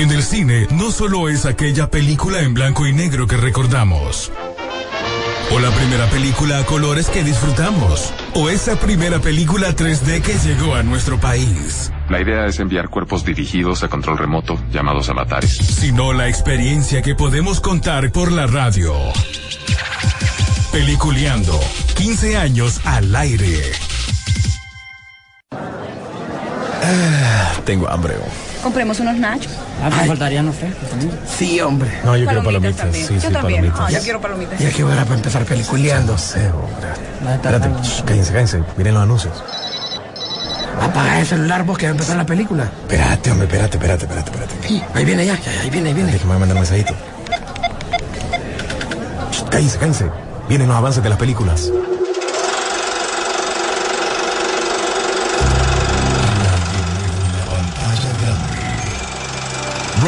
En el cine no solo es aquella película en blanco y negro que recordamos. O la primera película a colores que disfrutamos. O esa primera película 3D que llegó a nuestro país. La idea es enviar cuerpos dirigidos a control remoto, llamados avatares. Sino la experiencia que podemos contar por la radio. Peliculeando. 15 años al aire. Ah, tengo hambre. Compremos unos nachos. Ah, me faltarían los frescos también. Sí, hombre. No, yo quiero Palomitas palomitas. también. Sí, Yo sí, también. palomitas. Ah, yo quiero palomitas. Ya que hora para empezar peliculeando. No sé, hombre. Espérate, shh, cállense, cállense. Miren los anuncios. Apaga el celular vos que va a empezar la película. Espérate, hombre, espérate, espérate, espérate, espérate. Sí, ahí viene ya, ya, ahí viene, ahí viene. Déjame mandar un mensajito. Shh, Cállense, cállense. Vienen los avances de las películas.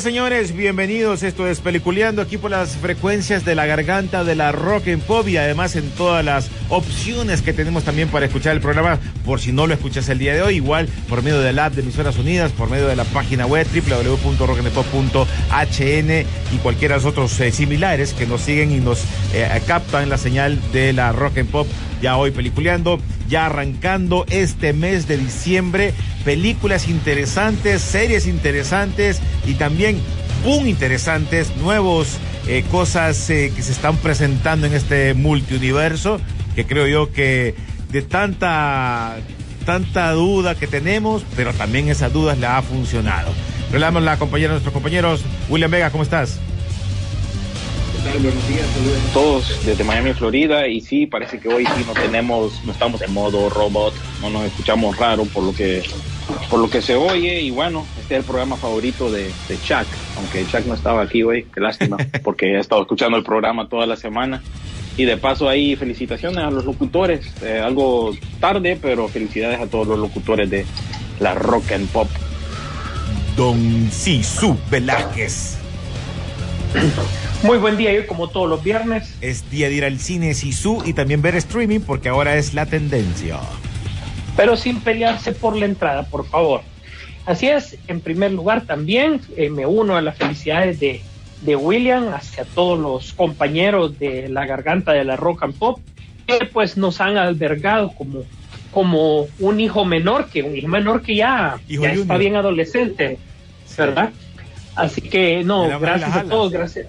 Señores. Bienvenidos. Esto es Peliculeando aquí por las frecuencias de la garganta de la Rock and Pop y además en todas las opciones que tenemos también para escuchar el programa. Por si no lo escuchas el día de hoy, igual por medio del app de Emisoras Unidas, por medio de la página web www.rockandpop.hn y cualquiera de los otros eh, similares que nos siguen y nos eh, captan la señal de la Rock and Pop. Ya hoy peliculeando, ya arrancando este mes de diciembre, películas interesantes, series interesantes y también boom interesantes, nuevos eh, cosas eh, que se están presentando en este multiuniverso, que creo yo que de tanta tanta duda que tenemos, pero también esas dudas le ha funcionado. Le damos la compañera a nuestros compañeros. William Vega, ¿cómo estás? Buenos días, saludos a todos desde Miami, Florida. Y sí, parece que hoy sí no tenemos, no estamos en modo robot, no nos escuchamos raro por lo que, por lo que se oye. Y bueno, este es el programa favorito de, de Chuck, aunque Chuck no estaba aquí hoy, qué lástima, porque he estado escuchando el programa toda la semana. Y de paso ahí felicitaciones a los locutores, eh, algo tarde, pero felicidades a todos los locutores de la Rock and Pop. Don Sisu Velázquez. Muy buen día, y como todos los viernes. Es día de ir al cine Sisu y también ver streaming porque ahora es la tendencia. Pero sin pelearse por la entrada, por favor. Así es, en primer lugar también eh, me uno a las felicidades de, de William hacia todos los compañeros de la garganta de la rock and pop que pues nos han albergado como, como un hijo menor, que un hijo menor que ya, Hijo ya está bien adolescente, ¿verdad? Así que no, gracias a todos, gracias.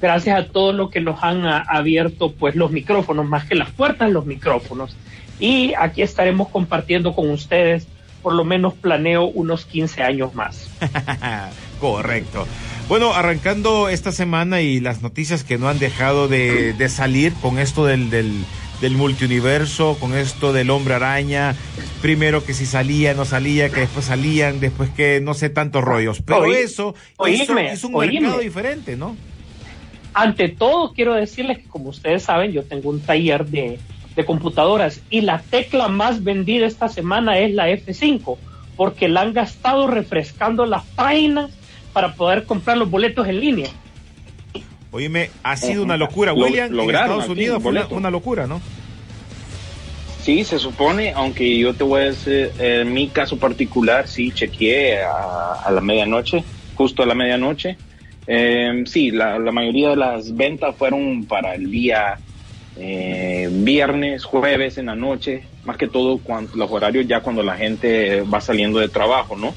Gracias a todos los que nos han a- abierto pues los micrófonos, más que las puertas, los micrófonos. Y aquí estaremos compartiendo con ustedes, por lo menos planeo unos 15 años más. Correcto. Bueno, arrancando esta semana y las noticias que no han dejado de, de salir con esto del, del, del multiuniverso, con esto del hombre araña, primero que si salía, no salía, que después salían, después que no sé tantos rollos. Pero Oí- eso hizo, oíme, hizo un mercado diferente, ¿no? Ante todo, quiero decirles que como ustedes saben, yo tengo un taller de, de computadoras y la tecla más vendida esta semana es la F5, porque la han gastado refrescando las páginas para poder comprar los boletos en línea. Oíme, ha sido una locura. Lo- William, en lograron Estados Unidos fue una, locura, ¿no? Sí, se supone, aunque yo te voy a decir, en mi caso particular, sí, chequeé a, a la medianoche, justo a la medianoche. Eh, sí, la, la mayoría de las ventas fueron para el día eh, viernes, jueves en la noche, más que todo cuando, los horarios ya cuando la gente va saliendo de trabajo, ¿no?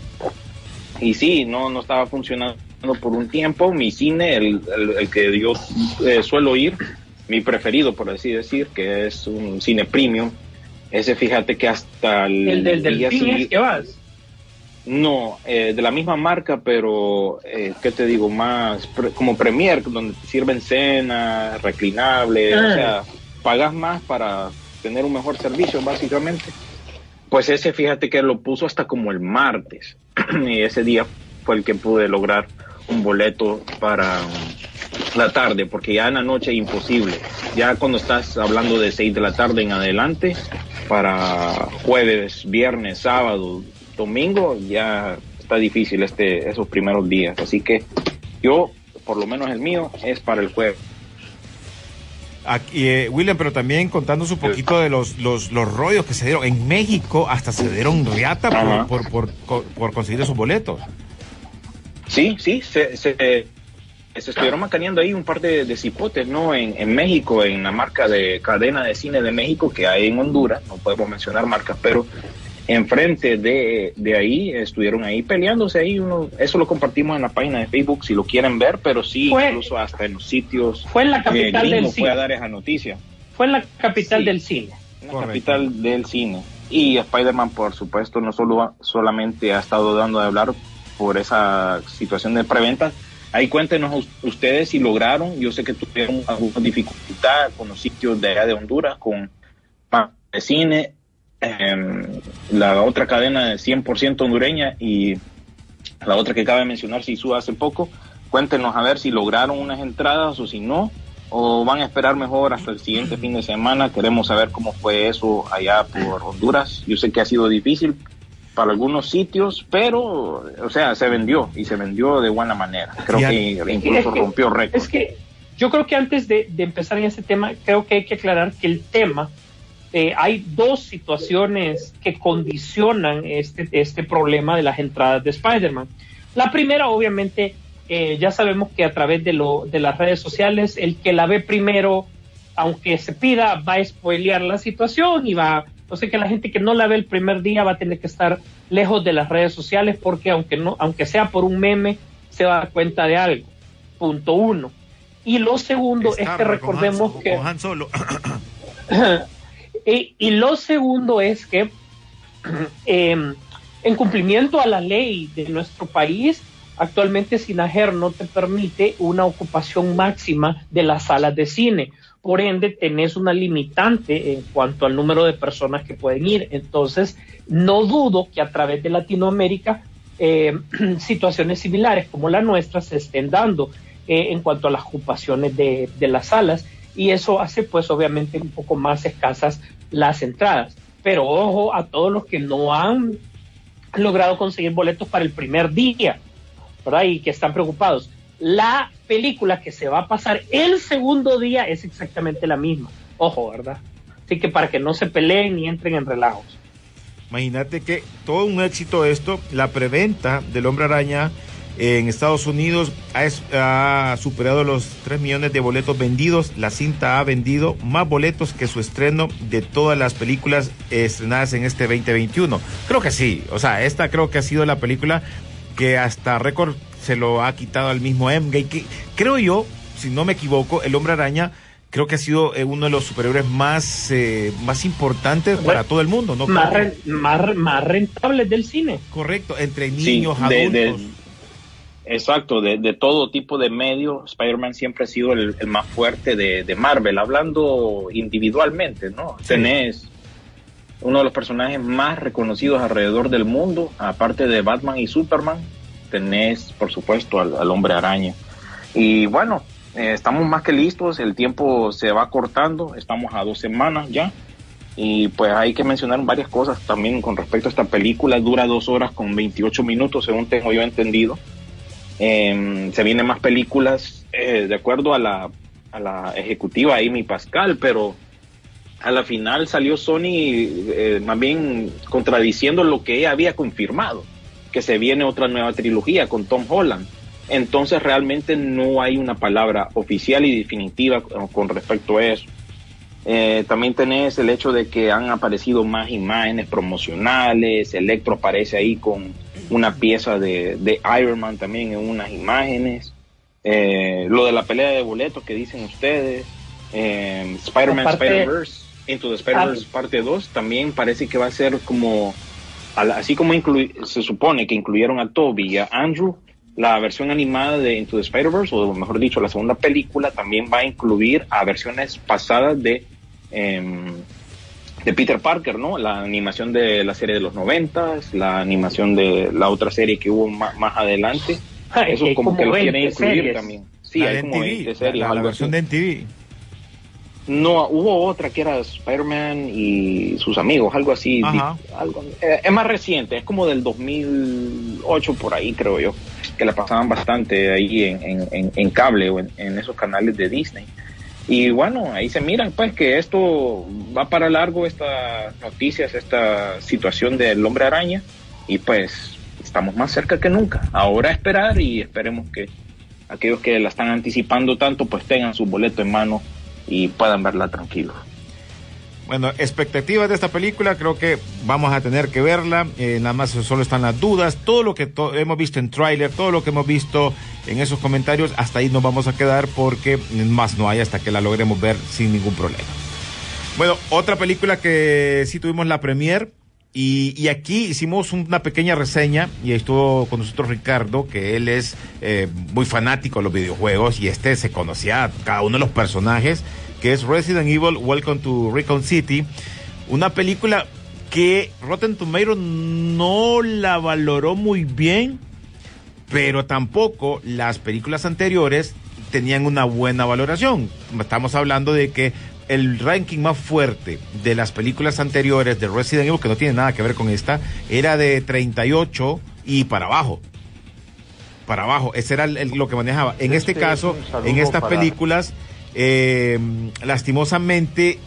Y sí, no, no estaba funcionando por un tiempo. Mi cine, el, el, el que yo eh, suelo ir, mi preferido, por así decir, que es un cine premium, ese fíjate que hasta el, El del día delfín es que vas. No, eh, de la misma marca, pero, eh, ¿qué te digo? Más pre- como Premier, donde te sirven cena, reclinable, Ah. o sea, pagas más para tener un mejor servicio, básicamente. Pues ese, fíjate que lo puso hasta como el martes. y ese día fue el que pude lograr un boleto para la tarde, porque ya en la noche es imposible. Ya cuando estás hablando de 6 de la tarde en adelante, para jueves, viernes, sábado, domingo, ya está difícil este, esos primeros días. Así que yo, por lo menos el mío, es para el jueves. Aquí, eh, William, pero también contándonos un poquito de los, los, los rollos que se dieron. En México hasta se dieron riata por, por, por conseguir esos boletos. Sí, sí, se, se, se estuvieron macaneando ahí un par de, de cipotes, ¿no? En, en México, en la marca de cadena de cine de México que hay en Honduras, no podemos mencionar marcas, pero enfrente de, de ahí estuvieron ahí peleándose ahí, uno, eso lo compartimos en la página de Facebook si lo quieren ver, pero sí, Fue- incluso hasta en los sitios Fue en la capital eh, del gringos fue cine. a dar esa noticia. Fue en la capital Sí. del cine. la Correcto. capital del cine. Y Spider-Man, por supuesto, no solo solamente ha estado dando de hablar por esa situación de preventa. Ahí cuéntenos us- ustedes si lograron, yo sé que tuvieron alguna dificultad con los sitios de allá de Honduras, con de cine, em, la otra cadena de 100% hondureña y la otra que acaba de mencionar, Sisu, hace poco. Cuéntenos a ver si lograron unas entradas o si no, o van a esperar mejor hasta el siguiente fin de semana. Queremos saber cómo fue eso allá por Honduras. Yo sé que ha sido difícil para algunos sitios, pero, o sea, se vendió y se vendió de buena manera. Creo que incluso que- rompió récord. Es que yo creo que antes de, de empezar en este tema, creo que hay que aclarar que el tema, eh, hay dos situaciones que condicionan este, este problema de las entradas de Spider-Man. La primera, obviamente, eh, ya sabemos que a través de, lo, de las redes sociales, el que la ve primero, aunque se pida, va a spoilear la situación y va, sea que la gente que no la ve el primer día va a tener que estar lejos de las redes sociales porque aunque no, aunque sea por un meme, se va a dar cuenta de algo. Punto uno. Y lo segundo es que recordemos Han- que con Han Solo. y, y lo segundo es que eh, en cumplimiento a la ley de nuestro país, actualmente Sinajer no te permite una ocupación máxima de las salas de cine. Por ende, tenés una limitante en cuanto al número de personas que pueden ir. Entonces, no dudo que a través de Latinoamérica eh, situaciones similares como la nuestra se estén dando eh, en cuanto a las ocupaciones de, las salas y eso hace pues obviamente un poco más escasas las entradas. Pero ojo a todos los que no han logrado conseguir boletos para el primer día, ¿verdad? Y que están preocupados. La película que se va a pasar el segundo día es exactamente la misma. Ojo, ¿verdad? Así que para que no se peleen ni entren en relajos. Imagínate que todo un éxito esto, la preventa del Hombre Araña en Estados Unidos ha, superado los 3 millones de boletos vendidos. La cinta ha vendido más boletos que su estreno de todas las películas estrenadas en este 2021. Creo que sí, o sea, esta creo que ha sido la película que hasta récord se lo ha quitado al mismo Endgame. Que creo yo, si no me equivoco, el Hombre Araña creo que ha sido eh, uno de los superhéroes más, eh, más importantes para todo el mundo, ¿no? Más, más, más rentables del cine. Correcto, entre niños, adultos. de- exacto, de, de todo tipo de medio, Spider-Man siempre ha sido el, el más fuerte de, de Marvel, hablando individualmente, ¿no? Sí. Tenés uno de los personajes más reconocidos alrededor del mundo, aparte de Batman y Superman, tenés, por supuesto, al, al hombre araña. Y bueno, eh, estamos más que listos, el tiempo se va cortando, estamos a dos semanas ya. Y pues hay que mencionar varias cosas también con respecto a esta película. Dura dos horas con 28 minutos, según tengo yo entendido. Eh, se vienen más películas eh, de acuerdo a la, a la ejecutiva Amy Pascal, pero a la final salió Sony eh, más bien contradiciendo lo que ella había confirmado, que se viene otra nueva trilogía con Tom Holland. Entonces realmente no hay una palabra oficial y definitiva con- respecto a eso. Eh, también tenés el hecho de que han aparecido más imágenes promocionales, Electro aparece ahí con una pieza de, de Iron Man también en unas imágenes, Eh, lo de la pelea de boletos que dicen ustedes, eh, Spider-Man Spider-Verse, Into the Spider-Verse parte 2, también parece que va a ser como, al- así como inclui- se supone que incluyeron a Toby y a Andrew, la versión animada de Into the Spider-Verse, o mejor dicho, la segunda película, también va a incluir a versiones pasadas de em, de Peter Parker, ¿no? La animación de la serie de los noventas, la animación de la otra serie que hubo ma- más, adelante. Eso hay como, como que lo 20 quieren incluir series. también. Sí, La hay de como NTV, 20 la- series. la, la versión así. de NTV. No, hubo otra que era Spider-Man y sus amigos, algo así. Algo- eh, es más reciente, es como del 2008 por ahí, creo yo, que la pasaban bastante ahí en, en- en- en cable o en, en esos canales de Disney. Y bueno, ahí se miran pues que esto va para largo, estas noticias, esta situación del hombre araña, y pues estamos más cerca que nunca. Ahora a esperar y esperemos que aquellos que la están anticipando tanto pues tengan su boleto en mano y puedan verla tranquilos. Bueno, expectativas de esta película, creo que vamos a tener que verla. eh, nada más solo están las dudas. Todo lo que hemos visto en tráiler, todo lo que hemos visto en esos comentarios, hasta ahí nos vamos a quedar porque más no hay hasta que la logremos ver sin ningún problema. Bueno, otra película que sí tuvimos la premier y, aquí hicimos una pequeña reseña y estuvo con nosotros Ricardo, que él es eh, muy fanático de los videojuegos y este se conocía a cada uno de los personajes, que es Resident Evil Welcome to Recon City, una película que Rotten Tomatoes no la valoró muy bien, pero tampoco las películas anteriores tenían una buena valoración. Estamos hablando de que el ranking más fuerte de las películas anteriores de Resident Evil, que no tiene nada que ver con esta, era de 38 y para abajo. Para abajo, ese era el- el- lo que manejaba. En este, Este caso, es en estas para- películas, eh, lastimosamente,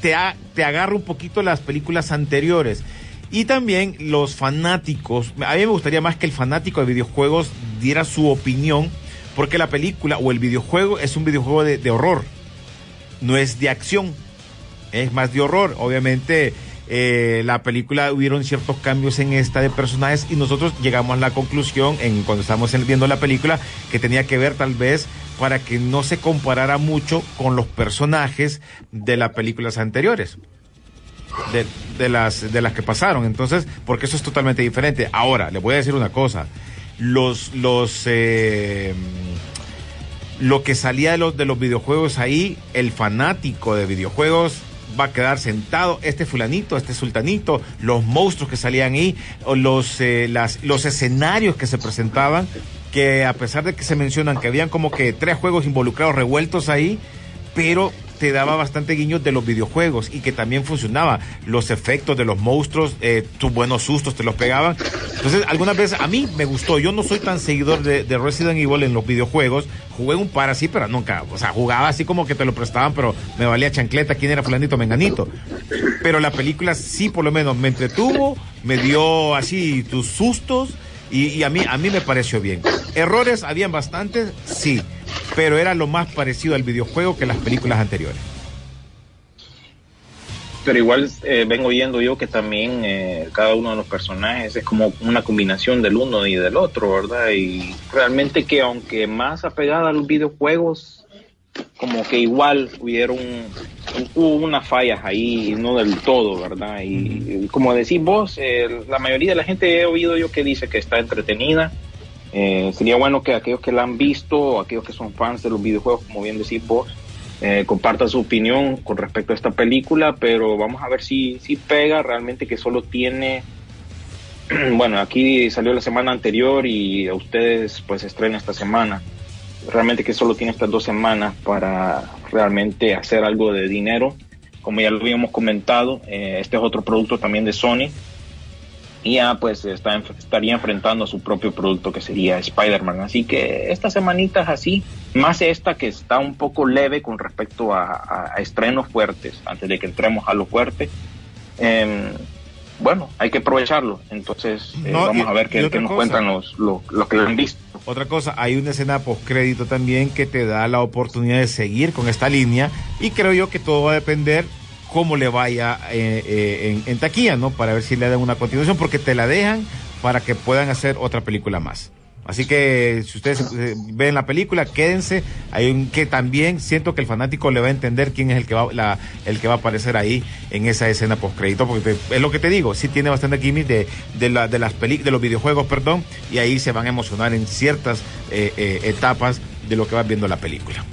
te, ha- te agarra un poquito las películas anteriores. Y también los fanáticos, a mí me gustaría más que el fanático de videojuegos diera su opinión, porque la película o el videojuego es un videojuego de, de horror, no es de acción, es más de horror. Obviamente eh, la película hubieron ciertos cambios en esta de personajes y nosotros llegamos a la conclusión en cuando estábamos en- viendo la película que tenía que ver tal vez para que no se comparara mucho con los personajes de las películas anteriores de, las de las que pasaron. Entonces porque eso es totalmente diferente. Ahora le voy a decir una cosa. Los los eh, lo que salía de los de los videojuegos ahí el fanático de videojuegos va a quedar sentado. Este fulanito este sultanito los monstruos que salían ahí los eh, las los escenarios que se presentaban que a pesar de que se mencionan que habían como que tres juegos involucrados revueltos ahí pero te daba bastante guiños de los videojuegos y que también funcionaba. Los efectos de los monstruos, eh, tus buenos sustos te los pegaban. Entonces, algunas veces a mí me gustó. Yo no soy tan seguidor de, de Resident Evil en los videojuegos. Jugué un par así, pero nunca. O sea, jugaba así como que te lo prestaban, pero me valía chancleta. ¿Quién era Fulanito Menganito? Pero la película sí, por lo menos, me entretuvo, me dio así tus sustos. Y, y a mí a mí me pareció bien. Errores habían bastantes, sí, pero era lo más parecido al videojuego que las películas anteriores. Pero igual eh, vengo oyendo yo que también eh, cada uno de los personajes es como una combinación del uno y del otro, ¿verdad? Y realmente que aunque más apegada a los videojuegos, como que igual hubieron hubo unas fallas ahí, no del todo, ¿verdad? Y, y como decís vos, eh, la mayoría de la gente he oído yo que dice que está entretenida. Eh, sería bueno que aquellos que la han visto, aquellos que son fans de los videojuegos, como bien decís vos, eh, compartan su opinión con respecto a esta película, pero vamos a ver si, si pega realmente que solo tiene, bueno, aquí salió la semana anterior y a ustedes pues estrena esta semana, realmente que solo tiene estas dos semanas para realmente hacer algo de dinero, como ya lo habíamos comentado, eh, este es otro producto también de Sony, y ya pues está, estaría enfrentando a su propio producto que sería Spider-Man. Así que estas semanitas así, más esta que está un poco leve con respecto a, a, a estrenos fuertes, antes de que entremos a lo fuerte. Eh, bueno, hay que aprovecharlo. Entonces eh, No, vamos y- a ver qué, nos cosa. cuentan los, los, los que lo han visto. Otra cosa, hay una escena postcrédito también que te da la oportunidad de seguir con esta línea y creo yo que todo va a depender cómo le vaya eh, eh, en, taquilla, ¿no? Para ver si le dan una continuación, porque te la dejan para que puedan hacer otra película más. Así que si ustedes eh, ven la película, quédense. Hay un que también siento que el fanático le va a entender quién es el que va la, el que va a aparecer ahí en esa escena postcrédito, porque te- es lo que te digo, sí tiene bastante gimmick de, de, la, de las peli, de los videojuegos, perdón, y ahí se van a emocionar en ciertas eh, etapas de lo que vas viendo la película.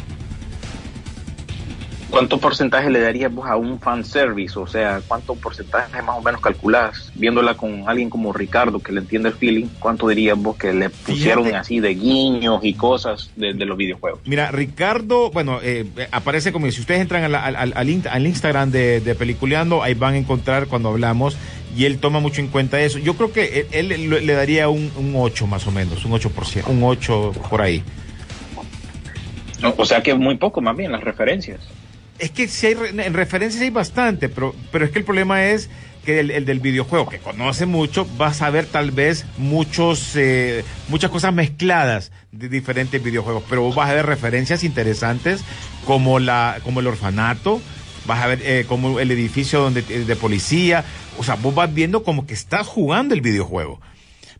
¿Cuánto porcentaje le darías vos a un fanservice? O sea, ¿cuánto porcentaje más o menos calculás? Viéndola con alguien como Ricardo, que le entiende el feeling, ¿cuánto dirías vos que le pusieron Fíjate. así de guiños y cosas de, de los videojuegos? Mira, Ricardo, bueno, eh, aparece como si ustedes entran al, al, al, al in- al Instagram de, de Peliculeando, ahí van a encontrar cuando hablamos y él toma mucho en cuenta eso. Yo creo que él, él le- daría un, un 8 más o menos, un 8%, un 8 por ahí. O sea que muy poco más bien las referencias. Es que si hay, en referencias hay bastante, pero, pero es que el problema es que el, el del videojuego, que conoce mucho, vas a ver tal vez muchos, eh, muchas cosas mezcladas de diferentes videojuegos, pero vos vas a ver referencias interesantes como, la, como el orfanato, vas a ver eh, como el edificio donde, de policía, o sea, vos vas viendo como que estás jugando el videojuego.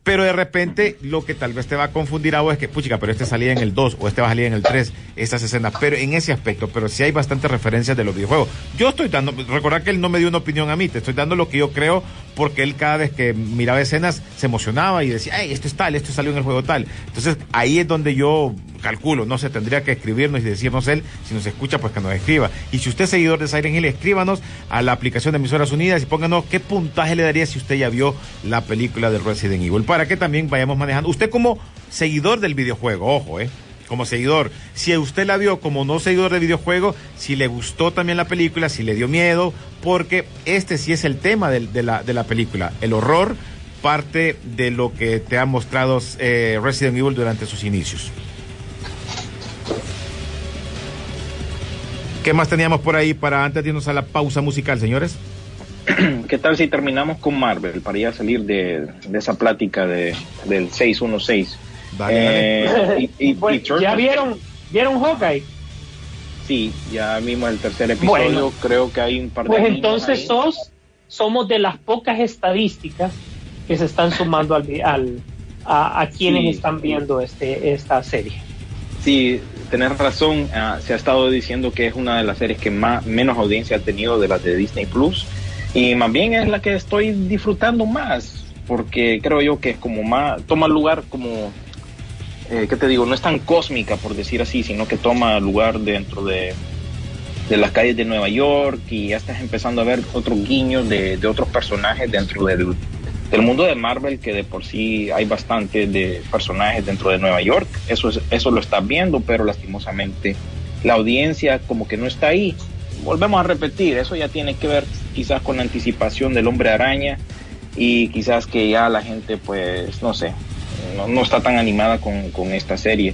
Pero de repente lo que tal vez te va a confundir a vos es que, puchica, pero este salía en el 2 o este va a salir en el 3, estas escenas, pero en ese aspecto, pero sí hay bastantes referencias de los videojuegos. Yo estoy dando, recordar que él no me dio una opinión a mí, te estoy dando lo que yo creo, porque él cada vez que miraba escenas se emocionaba y decía, ay, esto es tal, esto salió en el juego tal. Entonces ahí es donde yo calculo, no sé, tendría que escribirnos y decirnos él, si nos escucha, pues que nos escriba. Y si usted es seguidor de Siren Hill, escríbanos a la aplicación de Emisoras Unidas y pónganos qué puntaje le daría si usted ya vio la película de Resident Evil, para que también vayamos manejando. Usted como seguidor del videojuego, ojo, eh, como seguidor, si usted la vio como no seguidor del videojuego, si le gustó también la película, si le dio miedo, porque este sí es el tema de, la, de la película, el horror, parte de lo que te ha mostrado eh, Resident Evil durante sus inicios. ¿Qué más teníamos por ahí para antes de irnos a la pausa musical, señores? ¿Qué tal si terminamos con Marvel para ya salir de, de esa plática de, del 616? Dale, Eh, y, y- Bueno, y Turtles, ¿Ya vieron, vieron Hawkeye? Sí, ya vimos el tercer episodio. Bueno. Creo que hay un par de. Pues entonces ahí. sos, somos de las pocas estadísticas que se están sumando al, al- a, a quienes Sí. están viendo este, esta serie. Sí, tenés razón. ah, se ha estado diciendo que es una de las series que más menos audiencia ha tenido de las de Disney Plus. Y más bien es la que estoy disfrutando más. Porque creo yo que es como más. Toma lugar como. Eh, ¿Qué te digo? No es tan cósmica, por decir así, sino que toma lugar dentro de, de las calles de Nueva York. Y ya estás empezando a ver otros guiños de, de otros personajes dentro del, del mundo de Marvel, que de por sí hay bastante de personajes dentro de Nueva York. Eso, es, eso lo estás viendo, pero lastimosamente la audiencia como que no está ahí. Volvemos a repetir, eso ya tiene que ver quizás con la anticipación del hombre araña y quizás que ya la gente pues no sé, no, no está tan animada con, con esta serie.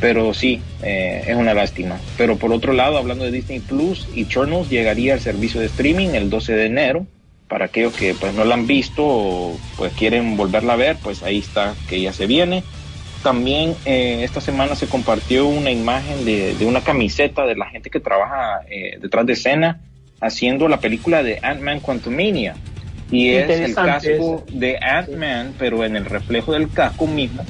Pero sí, eh, es una lástima. Pero por otro lado, hablando de Disney Plus, Eternals llegaría al servicio de streaming el 12 de enero. Para aquellos que pues no la han visto o pues quieren volverla a ver, pues ahí está que ya se viene. También eh, esta semana se compartió una imagen de, de una camiseta de la gente que trabaja eh, detrás de escena haciendo la película de Ant-Man Quantumania. Y es el casco de Ant-Man, pero en el reflejo del casco mismo,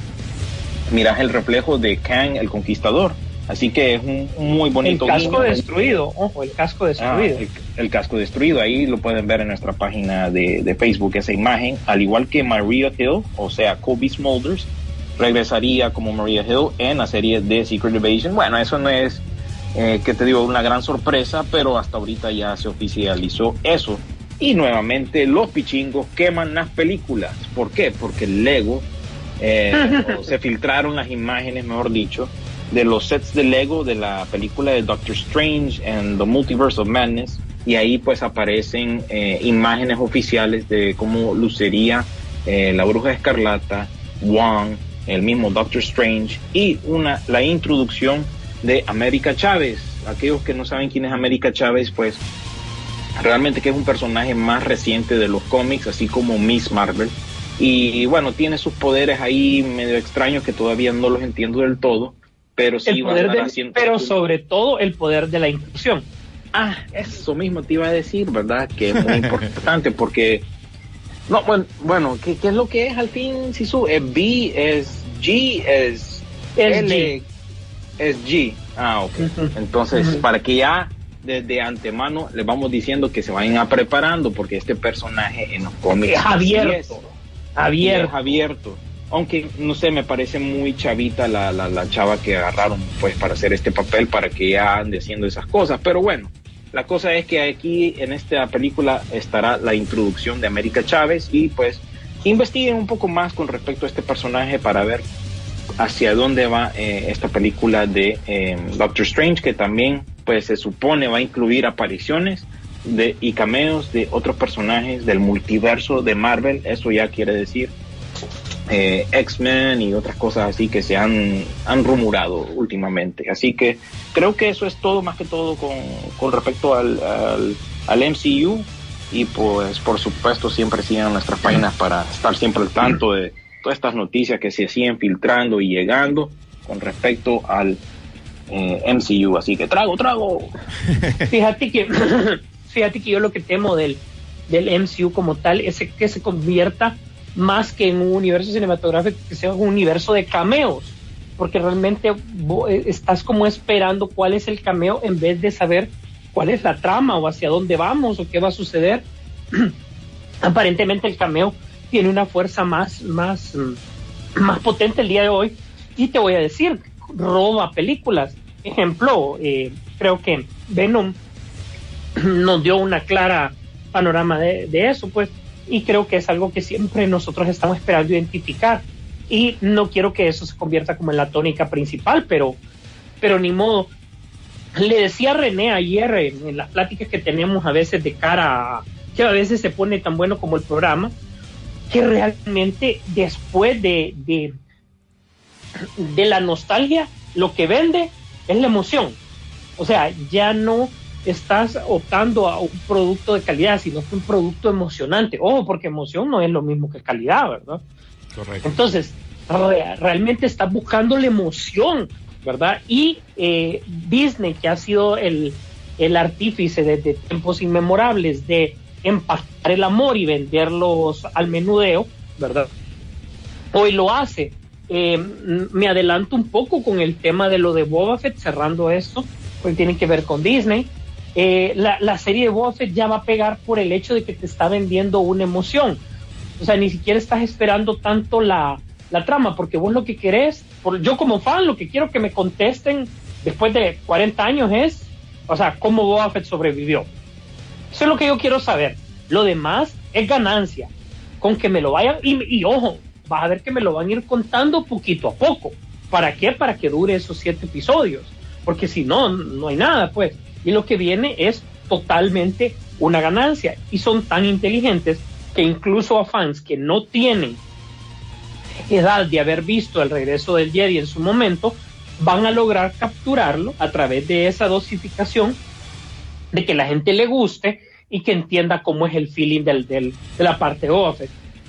miras el reflejo de Kang el Conquistador. Así que es un, muy El bonito casco guiño. destruido, ojo, el casco Ah, destruido. el, el casco destruido, ahí lo pueden ver en nuestra página de, de Facebook, esa imagen, al igual que Maria Hill, o sea, Kobe Smulders, regresaría como Maria Hill en la serie de Secret Invasion. Bueno, eso no es, eh, que te digo, una gran sorpresa, pero hasta ahorita ya se oficializó eso. Y nuevamente los pichingos queman las películas. ¿Por qué? Porque Lego, eh, se filtraron las imágenes, mejor dicho, de los sets de Lego de la película de Doctor Strange and the Multiverse of Madness y ahí pues aparecen eh, imágenes oficiales de cómo lucería eh, la bruja escarlata, Wong, el mismo Doctor Strange y una la introducción de América Chávez. Aquellos que no saben quién es América Chávez, pues realmente que es un personaje más reciente de los cómics, así como Miss Marvel. Y bueno, tiene sus poderes ahí medio extraños que todavía no los entiendo del todo, pero sí el va a del- haciendo- pero sobre todo el poder de la inclusión. Ah, eso mismo te iba a decir, ¿verdad? Que es muy importante porque... No, bueno, bueno ¿qué, qué es lo que es al fin, Sisu? Es B, es G, es, Es L, G. es G. Ah, ok. Entonces, para que ya desde antemano les vamos diciendo que se vayan a preparando porque este personaje en los cómics Es abierto, es. abierto. Es abierto. Aunque, no sé, me parece muy chavita la, la, la chava que agarraron pues para hacer este papel, para que ya ande haciendo esas cosas. Pero bueno, La cosa es que aquí en esta película estará la introducción de América Chávez y pues investiguen un poco más con respecto a este personaje para ver hacia dónde va eh, esta película de eh, Doctor Strange, que también pues se supone va a incluir apariciones de, y cameos de otros personajes del multiverso de Marvel. Eso ya quiere decir eh, X-Men y otras cosas así que se han, han rumorado últimamente. Así que creo que eso es todo, más que todo con, con respecto al, al, al MCU. Y pues por supuesto siempre sigan nuestras páginas para estar siempre al tanto de todas estas noticias que se siguen filtrando y llegando con respecto al eh, MCU. Así que trago, trago. Fíjate que, fíjate que yo lo que temo del, del MCU como tal es que se convierta más que en un universo cinematográfico, que sea un universo de cameos, porque realmente eh, estás como esperando cuál es el cameo en vez de saber cuál es la trama o hacia dónde vamos o qué va a suceder. Aparentemente el cameo tiene una fuerza más, más, mm, más potente el día de hoy y te voy a decir, roba películas. Ejemplo, eh, creo que Venom nos dio una clara panorama de, eso, pues, y creo que es algo que siempre nosotros estamos esperando identificar. Y no quiero que eso se convierta como en la tónica principal, pero, pero ni modo. Le decía a René ayer en, las pláticas que tenemos a veces de cara a que a veces se pone tan bueno como el programa, que realmente después de, de, de la nostalgia, lo que vende es la emoción. O sea, ya no estás optando a un producto de calidad, sino que un producto emocionante. Ojo, porque emoción no es lo mismo que calidad, ¿verdad? Correcto. Entonces, realmente estás buscando la emoción, ¿verdad? Y eh, Disney, que ha sido el, el artífice desde tiempos inmemorables de empacar el amor y venderlos al menudeo, ¿verdad? Hoy lo hace. Eh, me adelanto un poco con el tema de lo de Boba Fett, cerrando esto, porque tiene que ver con Disney. Eh, la, serie de Boba Fett ya va a pegar por el hecho de que te está vendiendo una emoción. O sea, ni siquiera estás esperando tanto la, la trama, porque vos lo que querés, por, yo como fan, lo que quiero que me contesten después de 40 años es, o sea, cómo Boba Fett sobrevivió. Eso es lo que yo quiero saber. Lo demás es ganancia. Con que me lo vayan, y, y ojo, vas a ver que me lo van a ir contando poquito a poco. ¿Para qué? Para que dure esos siete episodios. Porque si no, no hay nada, pues. Y lo que viene es totalmente una ganancia. Y son tan inteligentes que incluso a fans que no tienen edad de haber visto el regreso del Jedi en su momento, van a lograr capturarlo a través de esa dosificación de que la gente le guste y que entienda cómo es el feeling del, de la parte off.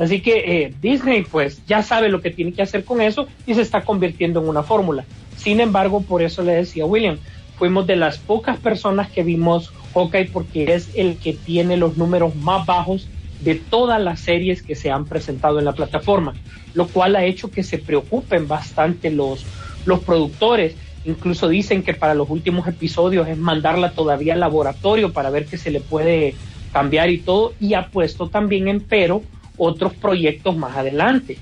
Así que eh, Disney pues ya sabe lo que tiene que hacer con eso y se está convirtiendo en una fórmula. Sin embargo, por eso le decía William, fuimos de las pocas personas que vimos Hawkeye porque es el que tiene los números más bajos de todas las series que se han presentado en la plataforma, lo cual ha hecho que se preocupen bastante los, los productores Incluso dicen que para los últimos episodios es mandarla todavía al laboratorio para ver qué se le puede cambiar y todo. Y ha puesto también en pero otros proyectos más adelante.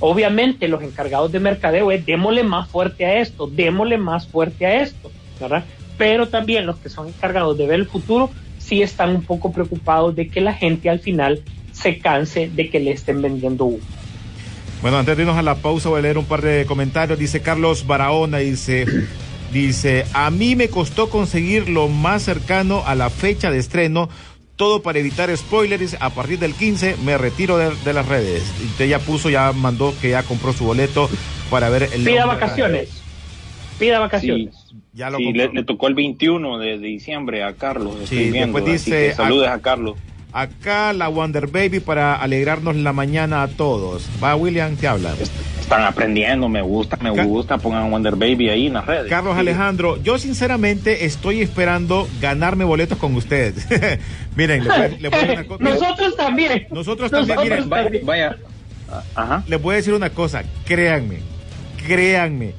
Obviamente los encargados de mercadeo es démosle más fuerte a esto, démosle más fuerte a esto, ¿verdad? Pero también los que son encargados de ver el futuro sí están un poco preocupados de que la gente al final se canse de que le estén vendiendo humo. Bueno, antes de irnos a la pausa voy a leer un par de comentarios. Dice Carlos Barahona, dice, dice, a mí me costó conseguir lo más cercano a la fecha de estreno, todo para evitar spoilers. A partir del 15 me retiro de, de las redes. Y usted ya puso, ya mandó que ya compró su boleto para ver el... Pida vacaciones. Pida vacaciones. Sí, ya lo sí, le, le, tocó el 21 de, diciembre a Carlos. Sí, viendo, después dice... Saludes a, a Carlos acá la Wonder Baby para alegrarnos la mañana a todos. Va, William, te habla. Están aprendiendo, me gusta, me Car gusta, pongan Wonder Baby ahí en las redes. Carlos sí. Alejandro, yo sinceramente estoy esperando ganarme boletos con usted. miren, le voy, le voy a cosa. Nosotros también. Nosotros también, Nosotros miren. Vaya, vaya. Ajá. Les voy a decir una cosa, créanme, créanme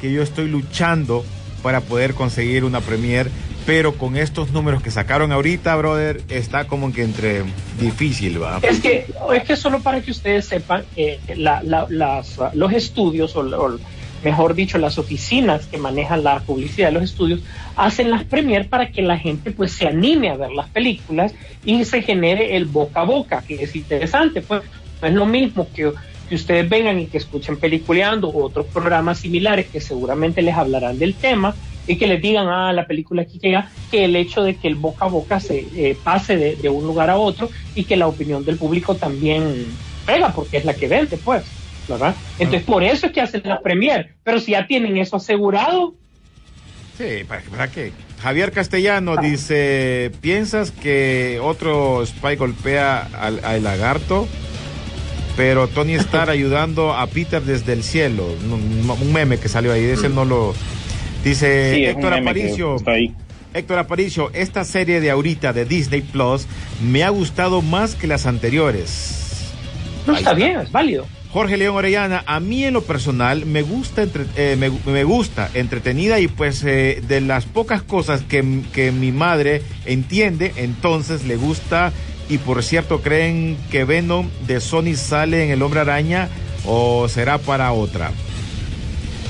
que yo estoy luchando para poder conseguir una premier pero con estos números que sacaron ahorita, brother, está como que entre difícil, ¿va? Es que, es que solo para que ustedes sepan, eh, la, la, las, los estudios o, o mejor dicho, las oficinas que manejan la publicidad de los estudios, hacen las premier para que la gente pues se anime a ver las películas y se genere el boca a boca, que es interesante, pues no es lo mismo que, que ustedes vengan y que escuchen peliculeando o otros programas similares que seguramente les hablarán del tema y que les digan, ah, la película aquí llega, que el hecho de que el boca a boca se eh, pase de, de un lugar a otro y que la opinión del público también pega, porque es la que vende, pues. ¿verdad? Entonces, por eso es que hacen la premier. Pero si ya tienen eso asegurado. Sí, ¿para, para qué? Javier Castellano dice: ¿Piensas que otro Spy golpea al, al lagarto? Pero Tony Starr ayudando a Peter desde el cielo. Un, meme que salió ahí. Ese no lo. Dice Sí, Héctor Aparicio. está ahí. Héctor Aparicio, esta serie de ahorita de Disney Plus me ha gustado más que las anteriores. No está bien, es válido. Jorge León Orellana, a mí en lo personal me gusta, entre- eh, me, me gusta entretenida y pues eh, de las pocas cosas que, que mi madre entiende, entonces le gusta y por cierto creen que Venom de Sony sale en El Hombre Araña o será para otra.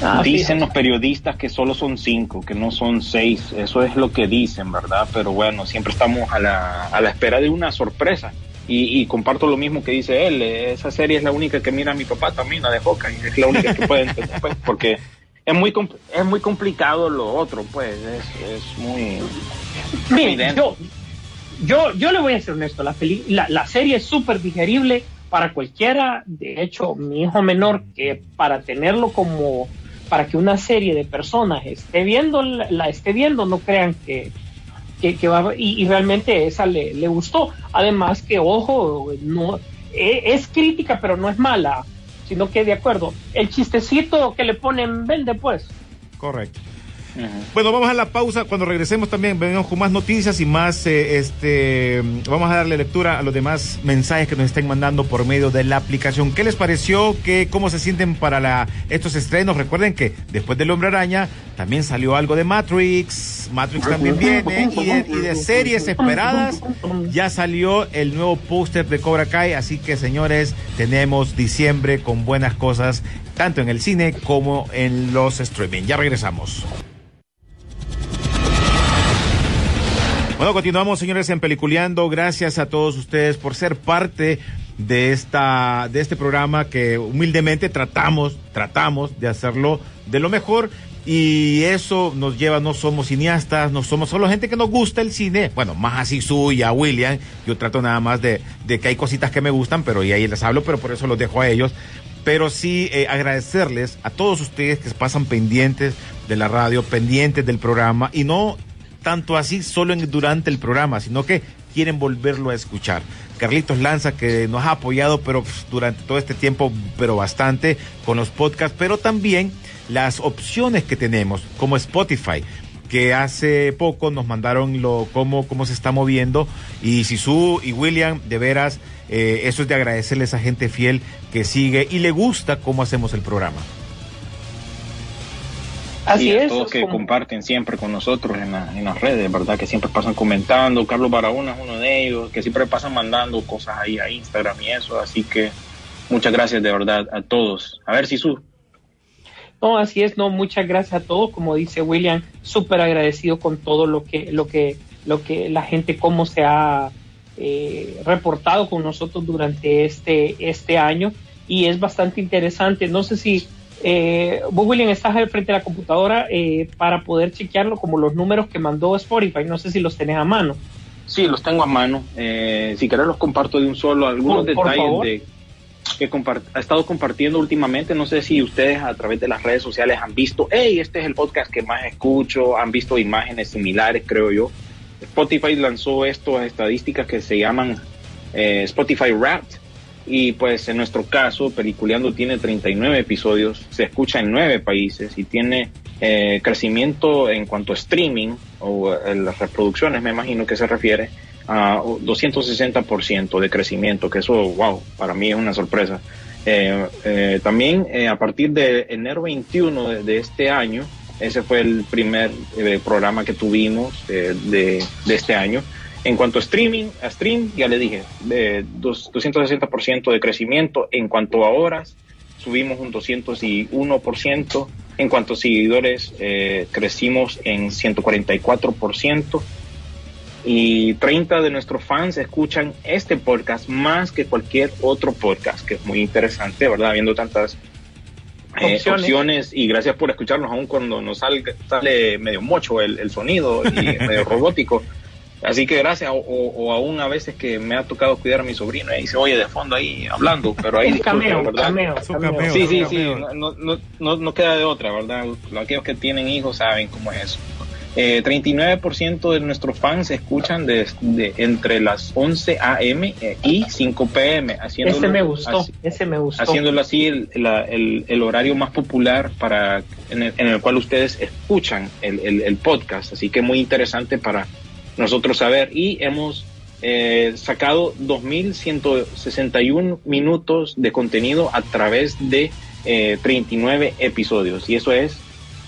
Ah, Dicen fíjate. los periodistas que solo son cinco, que no son seis. Eso es lo que dicen, ¿verdad? Pero bueno, siempre estamos a la, a la espera de una sorpresa. Y, y comparto lo mismo que dice él. Esa serie es la única que mira mi papá también, la de Hawkeye. Es la única que puede entender, pues, porque es muy, es muy complicado lo otro, pues. Es, es muy... Yo, yo, yo le voy a ser honesto, la, peli- la, la serie es súper digerible para cualquiera. De hecho, mi hijo menor, que para tenerlo como, para que una serie de personas esté viendo, la, esté viendo, no crean que, que, va y, realmente esa le, le gustó. Además que, ojo, no, e- es crítica, pero no es mala, sino que de acuerdo. El chistecito que le ponen, vende pues. Correcto. Bueno, vamos a la pausa. Cuando regresemos también venimos con más noticias y más, eh, este, vamos a darle lectura a los demás mensajes que nos estén mandando por medio de la aplicación. ¿Qué les pareció? ¿Qué, ¿Cómo se sienten para estos estrenos? Recuerden que después del Hombre Araña también salió algo de Matrix. Matrix también viene y de, y de series esperadas ya salió el nuevo póster de Cobra Kai. Así que señores, tenemos diciembre con buenas cosas tanto en el cine como en los streaming. Ya regresamos. Bueno, continuamos, señores, en Peliculeando. Gracias a todos ustedes por ser parte de esta, de este programa que humildemente tratamos, tratamos de hacerlo de lo mejor. Y eso nos lleva, no somos cineastas, no somos solo gente que nos gusta el cine. Bueno, más así su y a William. Yo trato nada más de, de que hay cositas que me gustan, pero y ahí les hablo, pero por eso los dejo a ellos. Pero sí eh, agradecerles a todos ustedes que pasan pendientes de la radio, pendientes del programa y no tanto así solo durante el programa, sino que quieren volverlo a escuchar. Carlitos Lanza, que nos ha apoyado, pero pf, durante todo este tiempo, pero bastante, con los podcasts, pero también las opciones que tenemos, como Spotify, que hace poco nos mandaron lo cómo, cómo se está moviendo, y Sisu y William, de veras, eh, eso es de agradecerle a esa gente fiel que sigue y le gusta cómo hacemos el programa. Así y a es. todos que como- comparten siempre con nosotros en, la- en las redes, ¿verdad? Que siempre pasan comentando. Carlos Barahona es uno de ellos, que siempre pasan mandando cosas ahí a Instagram y eso. Así que muchas gracias de verdad a todos. A ver si su. No, así es, no, muchas gracias a todos, como dice William, súper agradecido con todo lo que, lo que, lo que la gente, cómo se ha eh, reportado con nosotros durante este, este año, y es bastante interesante. No sé si eh, vos, William, estás al frente de la computadora eh, para poder chequearlo como los números que mandó Spotify, no sé si los tenés a mano. Sí, los tengo a mano. Eh, si querés los comparto de un solo. Algunos Por- detalles de que ha estado compartiendo últimamente. No sé si ustedes a través de las redes sociales han visto, hey, este es el podcast que más escucho. Han visto imágenes similares, creo yo. Spotify lanzó estas estadísticas que se llaman eh, Spotify Wrapped. Y pues en nuestro caso, Peliculeando tiene 39 episodios, se escucha en 9 países y tiene eh, crecimiento en cuanto a streaming o eh, las reproducciones, me imagino que se refiere a 260% de crecimiento, que eso, wow, para mí es una sorpresa. Eh, eh, también eh, a partir de enero 21 de, este año, ese fue el primer eh, programa que tuvimos de este año. En cuanto a streaming, a stream, ya le dije, de dos- 260% de crecimiento. En cuanto a horas, subimos un 201%. En cuanto a seguidores, eh, crecimos en 144% y 30 de nuestros fans escuchan este podcast más que cualquier otro podcast, que es muy interesante, ¿verdad? Viendo tantas eh, Opciones. opciones. y gracias por escucharnos aún cuando nos sale medio mocho el, el sonido y medio robótico. Así que gracias, o, o- aún a veces que me ha tocado cuidar a mi sobrino y se oye de fondo ahí hablando, pero ahí Un cameo, ¿verdad? cameo, Es un cameo. Sí, sí, sí, no, no, no, no queda de otra, ¿verdad? Aquellos que tienen hijos saben cómo es eso. Eh, 39% de nuestros fans escuchan de, de entre las 11 a.m. eh, y 5 p.m. Haciéndolo, Ese me gustó, así- ese me gustó. haciéndolo así el, la- el- el horario más popular para en el, en el cual ustedes escuchan el, el- el podcast. Así que muy interesante para nosotros saber. Y hemos eh, sacado 2.161 minutos de contenido a través de eh, 39 episodios. Y eso es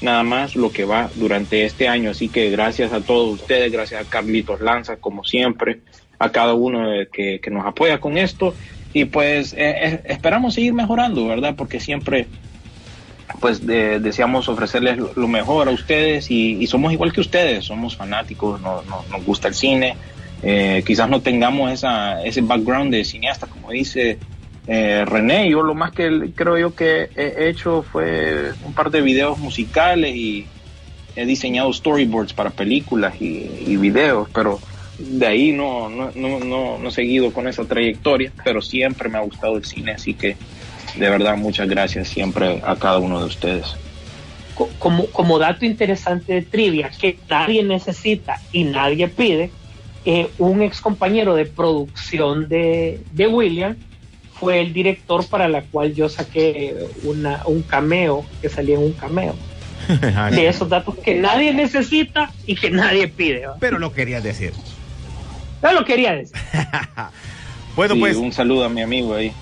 nada más lo que va durante este año. Así que gracias a todos ustedes, gracias a Carlitos Lanza, como siempre, a cada uno que, que nos apoya con esto. Y pues eh, eh, esperamos seguir mejorando, ¿verdad? Porque siempre pues eh, deseamos ofrecerles lo, mejor a ustedes y, somos igual que ustedes, somos fanáticos, no- no- nos gusta el cine, eh, quizás no tengamos esa, ese background de cineasta, como dice eh, René, yo lo más que creo yo que he hecho fue un par de videos musicales y he diseñado storyboards para películas y, y videos, pero de ahí no, no, no, no, no he seguido con esa trayectoria, pero siempre me ha gustado el cine, así que de verdad muchas gracias siempre a cada uno de ustedes. Co- como, como dato interesante de trivia que nadie necesita y nadie pide, eh, un ex compañero de producción de, de William fue el director para la cual yo saqué una, un cameo, que salía en un cameo. De esos datos que nadie necesita y que nadie pide. ¿va? Pero lo quería decir. No lo quería decir. Bueno, Sí, pues un saludo a mi amigo ahí.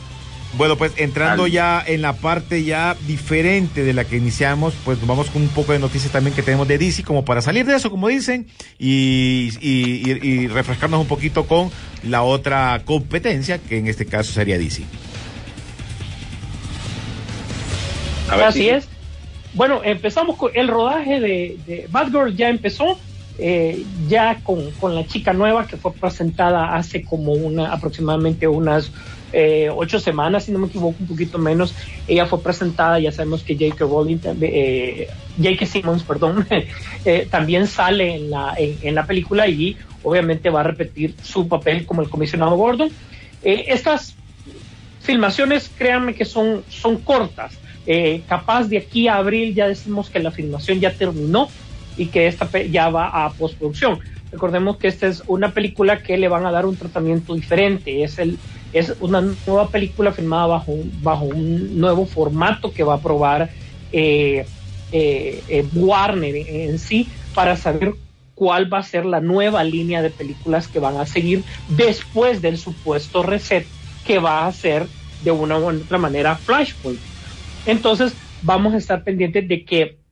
Bueno, pues entrando Al- ya en la parte ya diferente de la que iniciamos, pues nos vamos con un poco de noticias también que tenemos de DC, como para salir de eso, como dicen, y, y- y- y refrescarnos un poquito con la otra competencia, que en este caso sería DC. A ver Así es. Bueno, empezamos con el rodaje de, de Batgirl, ya empezó, eh, ya con, con la chica nueva que fue presentada hace como una aproximadamente unas eh, ocho semanas, si no me equivoco, un poquito menos. Ella fue presentada, ya sabemos que J.K. Rowling, eh, J.K. Simmons, perdón, eh, también sale en la, en, la película y obviamente va a repetir su papel como el comisionado Gordon. Eh, estas filmaciones, créanme que son, son cortas. Eh, capaz de aquí a abril ya decimos que la filmación ya terminó y que esta ya va a postproducción. Recordemos que esta es una película que le van a dar un tratamiento diferente. Es, el, es una nueva película filmada bajo, un- bajo un nuevo formato que va a probar eh, eh, eh, Warner en, sí para saber cuál va a ser la nueva línea de películas que van a seguir después del supuesto reset que va a ser de una u otra manera Flashpoint. Entonces, vamos a estar pendientes de qué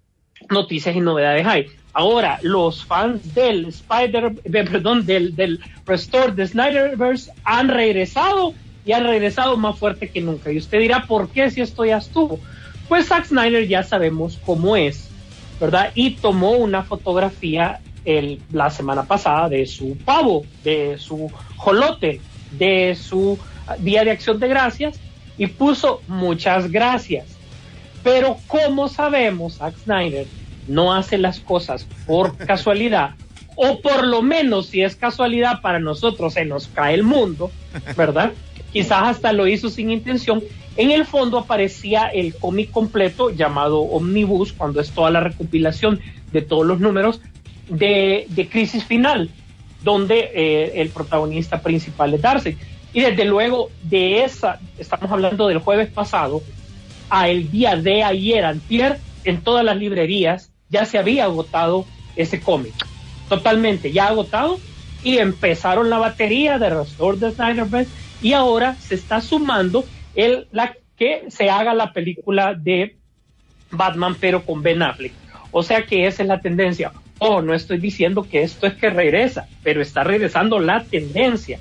noticias y novedades hay. Ahora, los fans del Spider, de- perdón, del, del Restore de Snyderverse han regresado y han regresado más fuerte que nunca. Y usted dirá, ¿por qué si esto ya estuvo? Pues Zack Snyder ya sabemos cómo es, ¿verdad? Y tomó una fotografía el, la semana pasada de su pavo, de su jolote, de su Día de Acción de Gracias y puso muchas gracias. Pero como sabemos, Zack Snyder no hace las cosas por casualidad, o por lo menos si es casualidad para nosotros se nos cae el mundo, ¿verdad? Quizás hasta lo hizo sin intención. En el fondo aparecía el cómic completo llamado Omnibus, cuando es toda la recopilación de todos los números de, de Crisis Final, donde eh, el protagonista principal es Darcy. Y desde luego de esa, estamos hablando del jueves pasado, a el día de ayer, antier, en todas las librerías ya se había agotado ese cómic. Totalmente, ya agotado. Y empezaron la batería de Restore de Snyderverse y ahora se está sumando el, la que se haga la película de Batman, pero con Ben Affleck. O sea que esa es la tendencia. Oh, no estoy diciendo que esto es que regresa, pero está regresando la tendencia.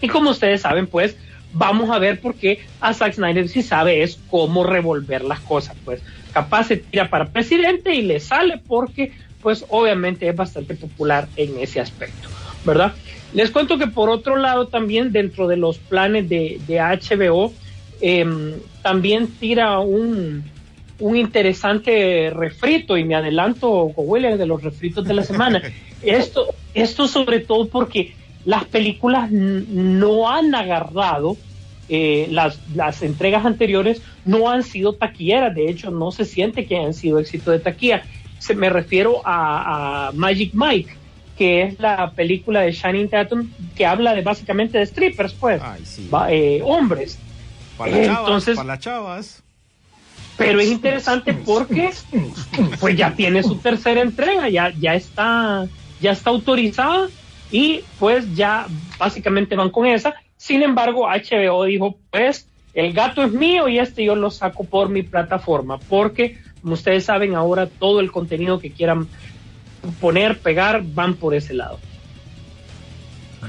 Y como ustedes saben, pues vamos a ver por qué a Zack Snyder sí sabe es cómo revolver las cosas, pues capaz se tira para presidente y le sale porque pues obviamente es bastante popular en ese aspecto, ¿verdad? Les cuento que por otro lado también dentro de los planes de, de HBO em, también tira un, un interesante refrito y me adelanto con William de los refritos de la semana. esto, esto sobre todo porque las películas no han agarrado eh, las, las entregas anteriores no han sido taquilleras, de hecho no se siente que hayan sido éxito de taquilla. Se, me refiero a, a Magic Mike, que es la película de Shining Tatum que habla de básicamente de strippers, pues, Ay, sí. va- eh, hombres. Para las chavas, Entonces- para las chavas. Pero es interesante porque pues ya tiene su tercera entrega, ya, ya está, ya está autorizada y pues ya básicamente van con esa. Sin embargo, HBO dijo, pues el gato es mío y este yo lo saco por mi plataforma, porque como ustedes saben ahora todo el contenido que quieran poner, pegar, van por ese lado.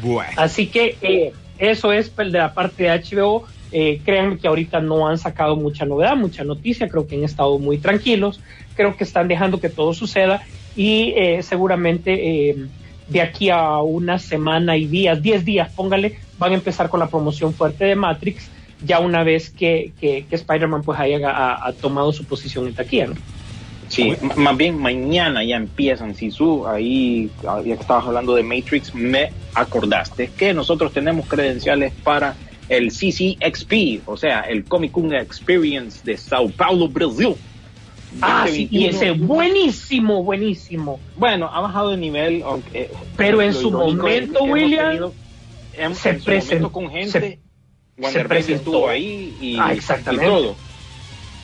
Bueno. Así que eh, eso es pues, de la parte de HBO. Eh, créanme que ahorita no han sacado mucha novedad, mucha noticia. Creo que han estado muy tranquilos. Creo que están dejando que todo suceda y eh, seguramente eh, de aquí a una semana y días, 10 días, póngale, van a empezar con la promoción fuerte de Matrix. Ya una vez que, que, Spider-Man pues haya ha- ha tomado su posición en taquilla. Sí, más bien mañana ya empiezan, Sisu, ahí ah, ya que estabas hablando de Matrix, me acordaste que nosotros tenemos credenciales para el CCXP, o sea, el Comic Con Experience de Sao Paulo, Brasil. Ah, sí, y 2021. ese buenísimo, buenísimo. Bueno, ha bajado de nivel, aunque, eh, Pero en su es momento, William, tenido- en, se en su presentó- momento con gente, se- presentó. estuvo ahí y, Ah, y exactamente. todo.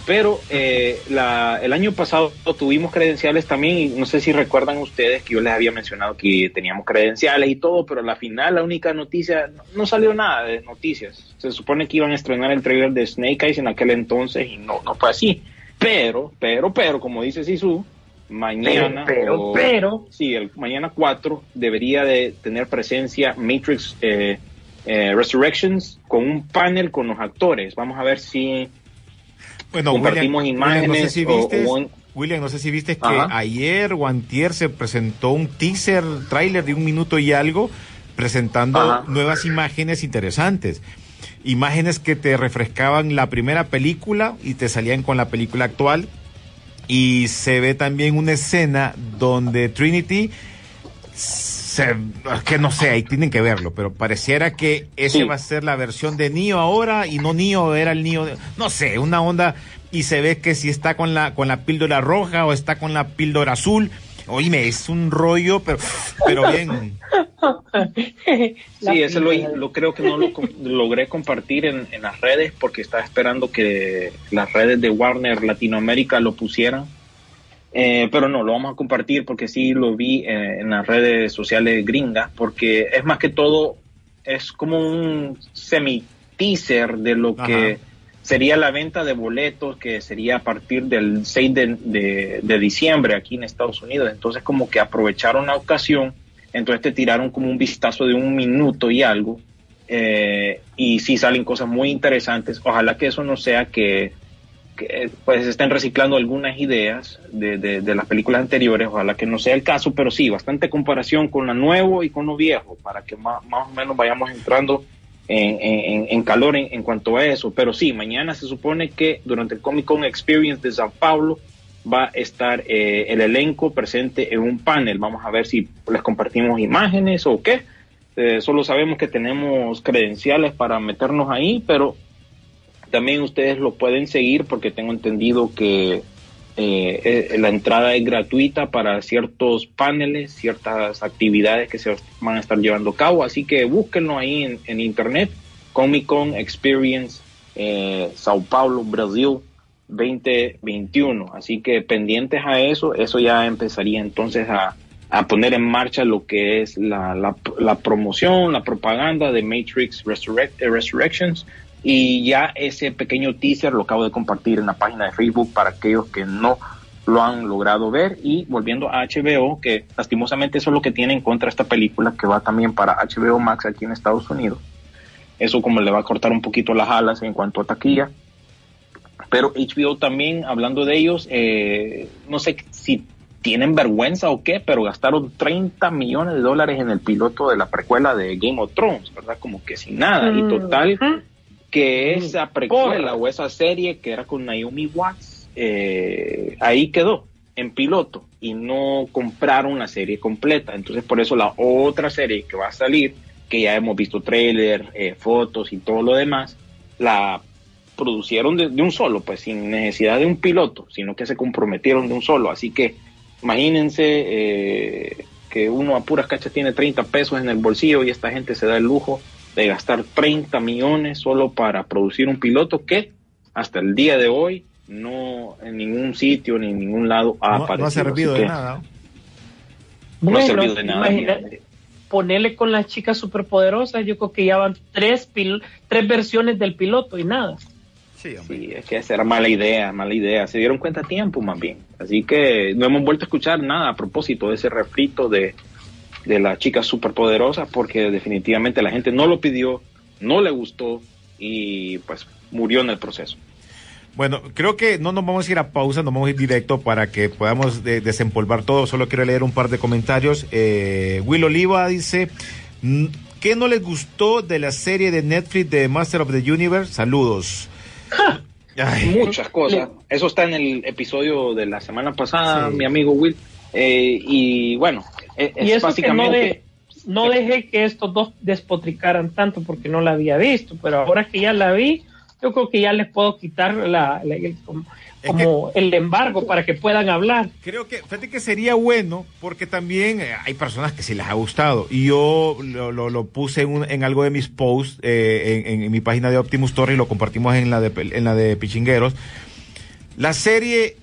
Pero eh, la, el año pasado tuvimos credenciales también, y no sé si recuerdan ustedes que yo les había mencionado que teníamos credenciales y todo, pero a la final la única noticia, no, no salió nada de noticias. Se supone que iban a estrenar el trailer de Snake Eyes en aquel entonces y no, no fue así. Pero, pero, pero, como dice Sisu, mañana, Pero, o- pero, sí, el mañana 4 debería de tener presencia Matrix eh, eh, Resurrections con un panel con los actores. Vamos a ver si Bueno, compartimos William, imágenes William, no sé si o- viste, o un- William, no sé si viste que Ajá. ayer o antier se presentó un teaser, tráiler de un minuto y algo, presentando Ajá. nuevas imágenes interesantes. Imágenes que te refrescaban la primera película y te salían con la película actual. Y se ve también una escena donde Trinity se, que no sé, ahí tienen que verlo, pero pareciera que ese Sí. va a ser la versión de Neo ahora y no Neo era el Neo, de- no sé, una onda y se ve que si está con la con la píldora roja o está con la píldora azul. Oíme, es un rollo, pero pero bien. Sí, ese lo, creo que no lo logré compartir en, en las redes porque estaba esperando que las redes de Warner Latinoamérica lo pusieran. Eh, pero no, lo vamos a compartir porque sí lo vi eh, en las redes sociales gringas porque es más que todo, es como un semi-teaser de lo Ajá. que sería la venta de boletos que sería a partir del 6 de, de- diciembre aquí en Estados Unidos. Entonces como que aprovecharon la ocasión, entonces te tiraron como un vistazo de un minuto y algo. eh, y sí salen cosas muy interesantes. Ojalá que eso no sea que, que, pues estén reciclando algunas ideas de, de- de las películas anteriores. Ojalá que no sea el caso, pero sí, bastante comparación con lo nuevo y con lo viejo para que más, más o menos vayamos entrando en, calor en, cuanto a eso. Pero sí, mañana se supone que durante el Comic Con Experience de Sao Paulo va a estar eh, el elenco presente en un panel. Vamos a ver si les compartimos imágenes o qué. Eh, solo sabemos que tenemos credenciales para meternos ahí, pero también ustedes lo pueden seguir porque tengo entendido que eh, eh, la entrada es gratuita para ciertos paneles, ciertas actividades que se van a estar llevando a cabo. Así que búsquenlo ahí en, internet, Comic Con Experience eh, Sao Paulo, Brasil 2021. Así que pendientes a eso, eso ya empezaría entonces a, a poner en marcha lo que es la, la, la promoción, la propaganda de Matrix Resurrect, eh, Resurrections. Y ya ese pequeño teaser lo acabo de compartir en la página de Facebook para aquellos que no lo han logrado ver. Y volviendo a HBO, que lastimosamente eso es lo que tiene en contra esta película, que va también para HBO Max aquí en Estados Unidos. eso como le va a cortar un poquito las alas en cuanto a taquilla. Pero HBO también, hablando de ellos, eh, no sé si tienen vergüenza o qué, pero gastaron 30 millones de dólares en el piloto de la precuela de Game of Thrones, ¿verdad? Como que sin nada. Y total, que esa precuela o esa serie que era con Naomi Watts, eh, ahí quedó en piloto y no compraron la serie completa. Entonces, por eso la otra serie que va a salir, que ya hemos visto trailer, eh, fotos y todo lo demás, la producieron de, de, un solo, pues sin necesidad de un piloto, sino que se comprometieron de un solo. Así que imagínense eh, que uno a puras cachas tiene 30 pesos en el bolsillo y esta gente se da el lujo de gastar 30 millones solo para producir un piloto que hasta el día de hoy no en ningún sitio ni en ningún lado ha no, aparecido. no ha servido de nada. No Bueno, ha servido de nada. imagínate, ponerle con las chicas superpoderosas, yo creo que ya van tres, pil- tres versiones del piloto y nada. Sí. Sí, es que esa era mala idea, mala idea. Se dieron cuenta a tiempo, más bien. Así que no hemos vuelto a escuchar nada a propósito de ese refrito de, de la chica superpoderosa, porque definitivamente la gente no lo pidió, no le gustó y pues murió en el proceso. Bueno, creo que no nos vamos a ir a pausa, nos vamos a ir directo para que podamos de- desempolvar todo. Solo quiero leer un par de comentarios. Eh, Will Oliva dice, "Mm, ¿qué no les gustó de la serie de Netflix de Master of the Universe? Saludos. Muchas cosas. Eso está en el episodio de la semana pasada, Sí. mi amigo Will. Eh, y bueno, e- es, y eso básicamente... que no, de- no dejé que estos dos despotricaran tanto porque no la había visto, pero ahora que ya la vi, yo creo que ya les puedo quitar la, la- el, como el embargo para que puedan hablar. Creo que, fíjate que sería bueno, porque también eh, hay personas que sí les ha gustado. Y yo lo, lo- lo puse en, un- en algo de mis posts, eh, en, en mi página de Optimus Torre y lo compartimos en la de, en la de Pichingueros. La serie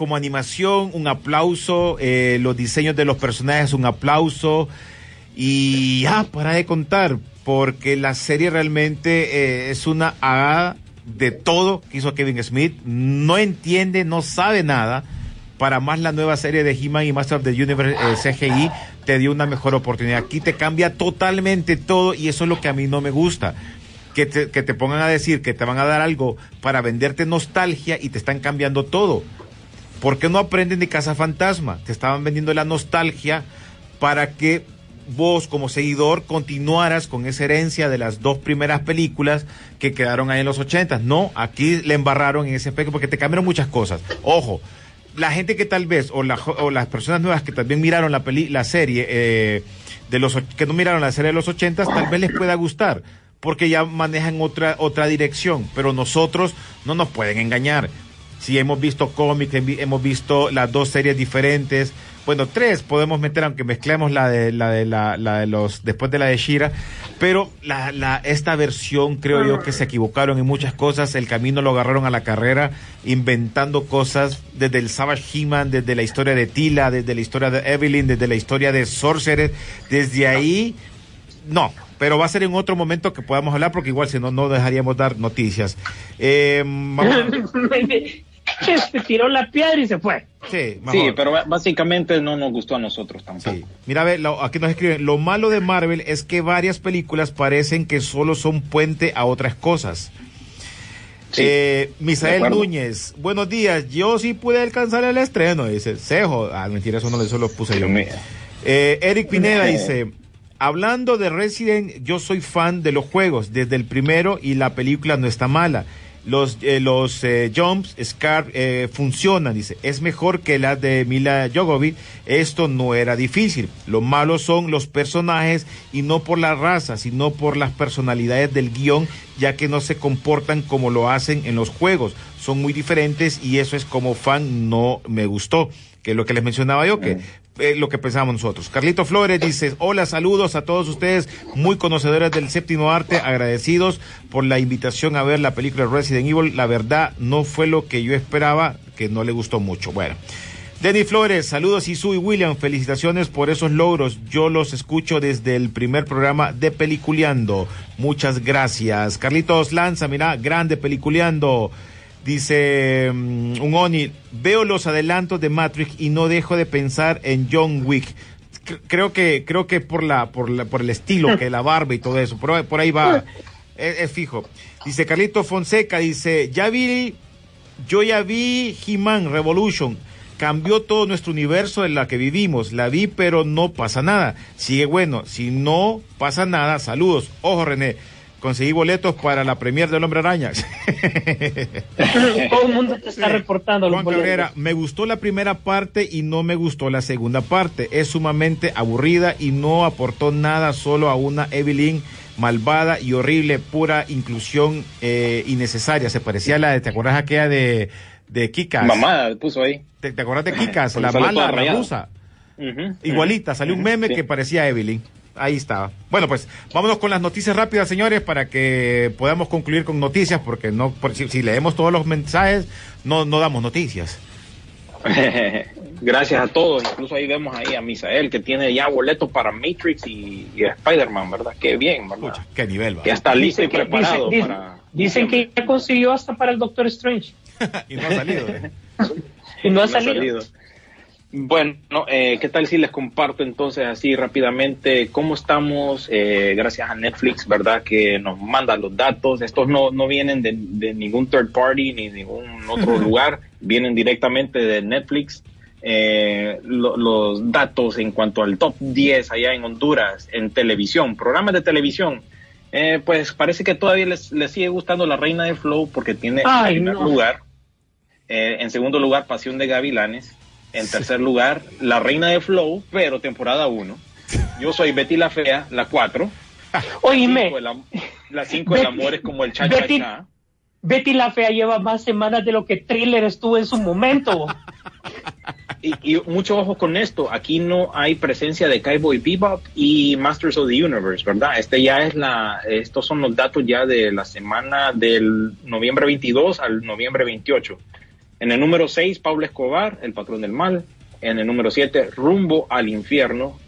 como animación, un aplauso, eh, los diseños de los personajes, un aplauso. Y ya, para de contar, porque la serie realmente eh, es una haga de todo que hizo Kevin Smith. No entiende, no sabe nada. Para más la nueva serie de He-Man y Master of the Universe eh, CGI te dio una mejor oportunidad. Aquí te cambia totalmente todo y eso es lo que a mí no me gusta. Que te, que te pongan a decir que te van a dar algo para venderte nostalgia y te están cambiando todo. ¿Por qué no aprenden de Casa Fantasma? Te estaban vendiendo la nostalgia para que vos como seguidor continuaras con esa herencia de las dos primeras películas que quedaron ahí en los ochentas. No, aquí le embarraron en ese aspecto porque te cambiaron muchas cosas. Ojo, la gente que tal vez, o, la o las personas nuevas que también miraron la, peli, la serie, eh, de los, que no miraron la serie de los ochentas, tal vez les pueda gustar porque ya manejan otra, otra dirección, pero nosotros no nos pueden engañar. Si hemos visto cómics, hem- hemos visto las dos series diferentes, bueno, tres podemos meter, aunque mezclemos la de la de la, la de los después de la de Shira, pero la, la esta versión creo yo que se equivocaron en muchas cosas, el camino lo agarraron a la carrera inventando cosas desde el Savage He-Man, desde la historia de Tila, desde la historia de Evelyn, desde la historia de Sorcerer, desde ahí no, pero va a ser en otro momento que podamos hablar porque igual si no, no dejaríamos dar noticias. Eh, vamos- Se tiró la piedra y se fue. sí, pero básicamente no nos gustó a nosotros tampoco. Sí. Mira, ve, lo- aquí nos escriben, lo malo de Marvel es que varias películas parecen que solo son puente a otras cosas. Sí, Eh, Misael. Núñez, buenos días, yo sí pude alcanzar el estreno, dice, Cejo, ah, mentira, eso no le solo puse yo. Eh, Eric Pineda dice, hablando de Resident, yo soy fan de los juegos, desde el primero y la película no está mala. Los, eh, los eh, jumps, Scar, eh, funcionan, dice. Es mejor que la de Mila Jogovic. Esto no era difícil. Lo malo son los personajes y no por la raza, sino por las personalidades del guion, ya que no se comportan como lo hacen en los juegos. Son muy diferentes y eso es como fan no me gustó. Que es lo que les mencionaba yo, que lo que pensamos nosotros. Carlito Flores dice, hola, saludos a todos ustedes, muy conocedores del séptimo arte, agradecidos por la invitación a ver la película Resident Evil. La verdad, no fue lo que yo esperaba, que no le gustó mucho. Bueno. Denny Flores, saludos Isu y William, felicitaciones por esos logros. Yo los escucho desde el primer programa de Peliculeando. Muchas gracias. Carlitos Lanza, mira, grande Peliculeando. Dice mm, un Oni, veo los adelantos de Matrix y no dejo de pensar en John Wick. C- creo que creo que por la por la, por el estilo que la barba y todo eso, por, ahí- por ahí va es, es fijo. Dice Carlito Fonseca, dice, ya vi, yo ya vi He-Man Revolution. Cambió todo nuestro universo en la que vivimos. La vi, pero no pasa nada. Sigue bueno. Si no pasa nada, saludos. Ojo, René. Conseguí boletos para la premier del Hombre Araña. Todo el mundo te está reportando los Juan boletos. Cabrera, me gustó la primera parte y no me gustó la segunda parte. Es sumamente aburrida y no aportó nada solo a una Evelyn malvada y horrible, pura inclusión eh, innecesaria. Se parecía a la de, ¿te acuerdas aquella de, de Kikas? Mamá puso ahí. ¿Te, te acuerdas de Kikas? La mala, la Igualita, salió un meme sí. que parecía a Evelyn. Ahí estaba. Bueno, pues vámonos con las noticias rápidas, señores, para que podamos concluir con noticias, porque no, por- si, si leemos todos los mensajes, no, no damos noticias. Gracias a todos, incluso ahí vemos ahí a Misael que tiene ya boletos para Matrix y, y Spider-Man, ¿verdad? Qué bien, ¿verdad? Qué nivel, va. Ya está listo y que- preparado dicen- para... Dicen que ya consiguió hasta para el Doctor Strange. y no ha salido. ¿eh? Y no ha No salido. Bueno, eh, ¿qué tal si les comparto entonces así rápidamente cómo estamos? eh, gracias a Netflix, ¿verdad? Que nos manda los datos. Estos no, no vienen de, de ningún third party ni de ningún otro lugar, vienen directamente de Netflix. Eh, lo- los datos en cuanto al top 10 allá en Honduras en televisión, programas de televisión. Eh, pues parece que todavía les, les sigue gustando La Reina del Flow porque tiene Ay, en primer no. lugar. Eh, en segundo lugar, Pasión de Gavilanes. En tercer lugar, La Reina de Flow, pero temporada 1. Yo soy Betty la Fea, la 4. Oíme, La 5, el Betty- amor es como el cha cha Betty- cha. Betty la Fea lleva más semanas de lo que Thriller estuvo en su momento. Y, y mucho ojo con esto, aquí no hay presencia de Cowboy Bebop y Masters of the Universe, ¿verdad? Este ya es la, estos son los datos ya de la semana del noviembre 22 al noviembre 28. En el número 6, Pablo Escobar, El Patrón del Mal. En el número 7, Rumbo al Infierno,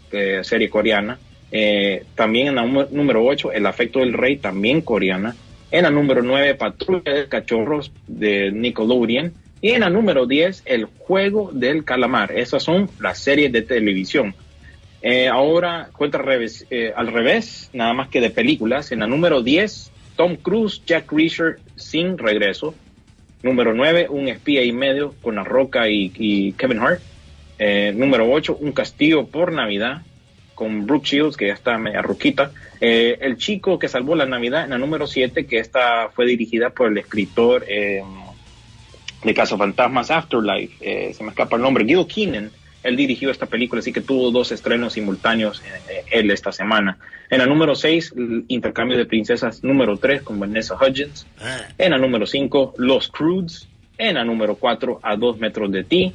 serie coreana. Eh, también en la número 8, El Afecto del Rey, también coreana. En la número 9, Patrulla de Cachorros de Nickelodeon. Y en la número 10, El Juego del Calamar. Esas son las series de televisión. Eh, ahora cuenta al revés, eh, al revés, nada más que de películas. En la número 10, Tom Cruise, Jack Reacher sin regreso. Número 9, Un espía y medio con La Roca y, Kevin Hart. Eh, número 8, Un castillo por Navidad con Brooke Shields, que ya está media ruquita. Eh, el chico que salvó la Navidad en la número 7, que esta fue dirigida por el escritor eh, de Cazafantasmas Afterlife, eh, se me escapa el nombre, Gil Keenan. Él dirigió esta película, así que tuvo dos estrenos simultáneos eh, él esta semana. En la número 6, Intercambio de Princesas número 3 con Vanessa Hudgens. En la número 5, Los Crudes. En la número 4, A dos metros de ti.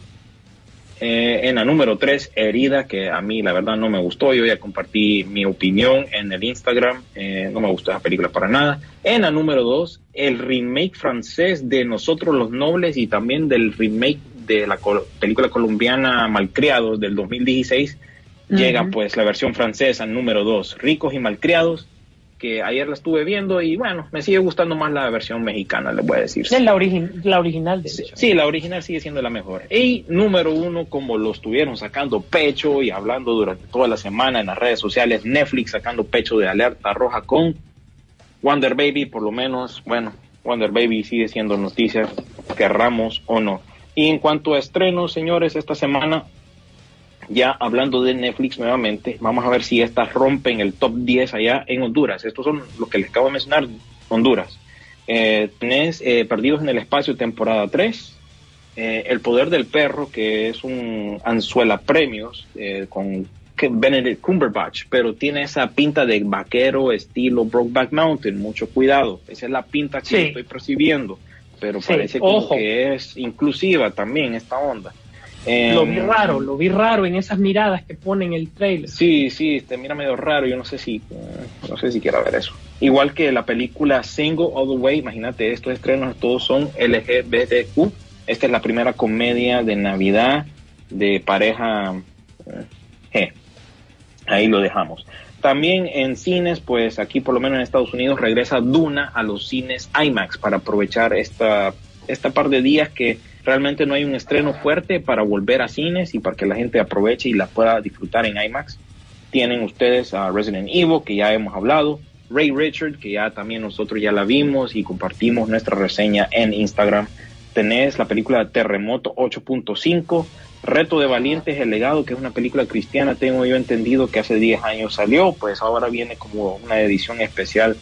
Eh, en la número 3, Herida, que a mí la verdad no me gustó. Yo ya compartí mi opinión en el Instagram. Eh, no me gustó esa película para nada. En la número 2, el remake francés de Nosotros los Nobles y también del remake de la col- película colombiana Malcriados del 2016. Llega pues la versión francesa número 2, Ricos y Malcriados, que ayer la estuve viendo y bueno, me sigue gustando más la versión mexicana, les voy a decir. Es la, origi- la original, de Sí, hecho. sí, la original sigue siendo la mejor. Y número uno, como lo estuvieron sacando pecho y hablando durante toda la semana en las redes sociales, Netflix sacando pecho de alerta roja con Wonder Baby, por lo menos, bueno, Wonder Baby sigue siendo noticia, querramos o no. Y en cuanto a estrenos, señores, esta semana, ya hablando de Netflix nuevamente, vamos a ver si estas rompen el top 10 allá en Honduras. Estos son los que les acabo de mencionar, Honduras. Eh, tenés eh, Perdidos en el Espacio, temporada 3. Eh, el Poder del Perro, que es un Anzuela Premios eh, con Benedict Cumberbatch, pero tiene esa pinta de vaquero estilo Brokeback Mountain. Mucho cuidado. Esa es la pinta que Sí. estoy percibiendo. Pero Sí, parece como que es inclusiva también esta onda. Eh, Lo vi raro, lo vi raro en esas miradas que pone en el trailer. Sí, sí, te mira medio raro. Yo no sé si, no sé si quiero ver eso. Igual que la película Single All the Way, imagínate, estos estrenos todos son LGBTQ. Esta es la primera comedia de Navidad de pareja eh, G. Ahí lo dejamos. También en cines, pues aquí por lo menos en Estados Unidos regresa Duna a los cines IMAX para aprovechar esta, esta par de días que realmente no hay un estreno fuerte para volver a cines y para que la gente aproveche y la pueda disfrutar en IMAX. Tienen ustedes a Resident Evil, que ya hemos hablado, Ray Richard, que ya también nosotros ya la vimos y compartimos nuestra reseña en Instagram. Tenés la película Terremoto 8.5, Reto de Valientes, El Legado, que es una película cristiana, tengo yo entendido que hace 10 años salió, pues ahora viene como una edición especial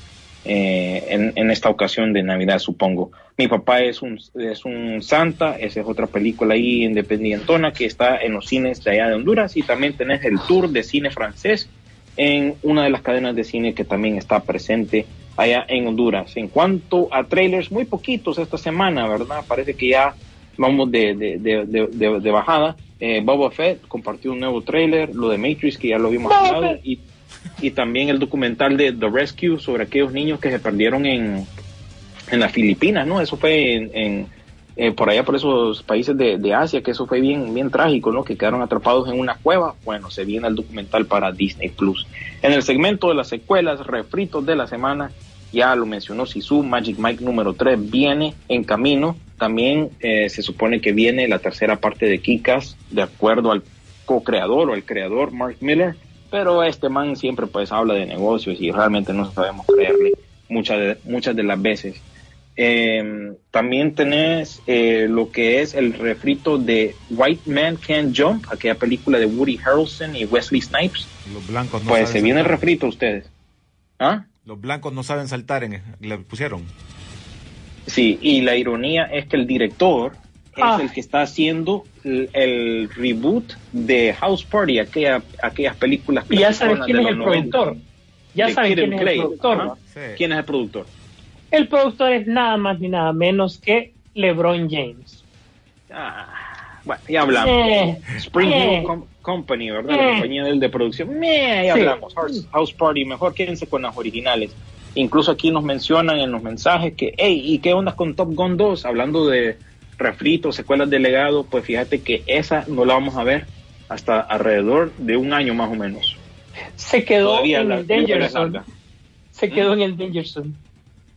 eh, en, en, esta ocasión de Navidad, supongo. Mi papá es un, es un santa, esa es otra película ahí independientona que está en los cines de allá de Honduras y también tenés el tour de cine francés en una de las cadenas de cine que también está presente allá en Honduras. En cuanto a trailers, muy poquitos esta semana, ¿verdad? Parece que ya vamos de, de, de, de, de bajada. Eh, Boba Fett compartió un nuevo trailer, lo de Matrix que ya lo vimos hablado, y, y también el documental de The Rescue sobre aquellos niños que se perdieron en, en las Filipinas, ¿no? Eso fue en, en eh, por allá por esos países de, Asia, que eso fue bien, bien trágico, ¿no? Que quedaron atrapados en una cueva. Bueno, se viene el documental para Disney Plus. En el segmento de las secuelas, refritos de la semana, ya lo mencionó Sisu, Magic Mike número 3 viene en camino. También eh, se supone que viene la tercera parte de Kikas, de acuerdo al co-creador o el creador Mark Miller. Pero este man siempre pues habla de negocios y realmente no sabemos creerle muchas de, muchas de las veces. Eh, también tenés eh, lo que es el refrito de White Man Can't Jump, aquella película de Woody Harrelson y Wesley Snipes. Los blancos no pues se viene el refrito ustedes. ¿Ah? Los blancos no saben saltar, en, le pusieron. Sí, y la ironía es que el director ah. es el que está haciendo el, el, reboot de House Party, aquella, aquellas películas. Y ya sabes quién es el 90. productor. Ya sabes quién es el productor. ¿Ah? Sí. ¿Quién es el productor? El productor es nada más ni nada menos que LeBron James. Ah, bueno, ya hablamos. Eh, Spring eh, Hill Com Company, ¿verdad? Eh, la compañía del de producción. Ya sí. hablamos. House, House Party, mejor quédense con las originales. Incluso aquí nos mencionan en los mensajes que, hey, ¿y qué onda con Top Gun 2? Hablando de refritos, secuelas de legado, pues fíjate que esa no la vamos a ver hasta alrededor de un año más o menos. Se quedó Todavía en la, el Danger Zone. Se quedó ¿Mm? en el Danger Zone.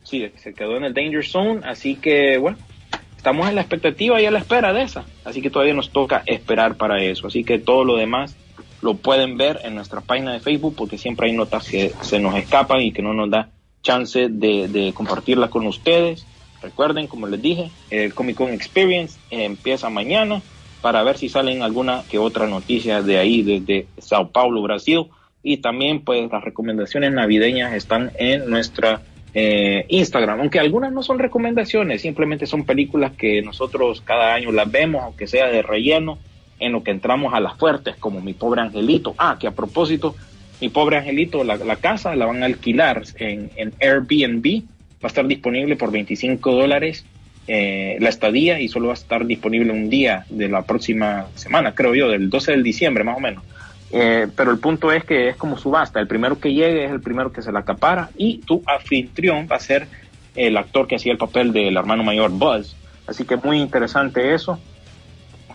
Sí, se quedó en el Danger Zone, así que bueno, estamos en la expectativa y a la espera de esa. Así que todavía nos toca esperar para eso. Así que todo lo demás lo pueden ver en nuestra página de Facebook porque siempre hay notas que se nos escapan y que no nos da chance de, de compartirlas con ustedes. Recuerden, como les dije, el Comic Con Experience empieza mañana para ver si salen alguna que otra noticia de ahí, desde Sao Paulo, Brasil. Y también, pues, las recomendaciones navideñas están en nuestra eh, Instagram, aunque algunas no son recomendaciones, simplemente son películas que nosotros cada año las vemos, aunque sea de relleno, en lo que entramos a las fuertes, como Mi Pobre Angelito. Ah, que a propósito, Mi Pobre Angelito, la, casa la van a alquilar en, en, Airbnb, va a estar disponible por 25 dólares eh, la estadía y solo va a estar disponible un día de la próxima semana, creo yo, del 12 de diciembre más o menos. Eh, pero el punto es que es como subasta, el primero que llegue es el primero que se la acapara y tu anfitrión va a ser el actor que hacía el papel del hermano mayor Buzz. Así que muy interesante eso,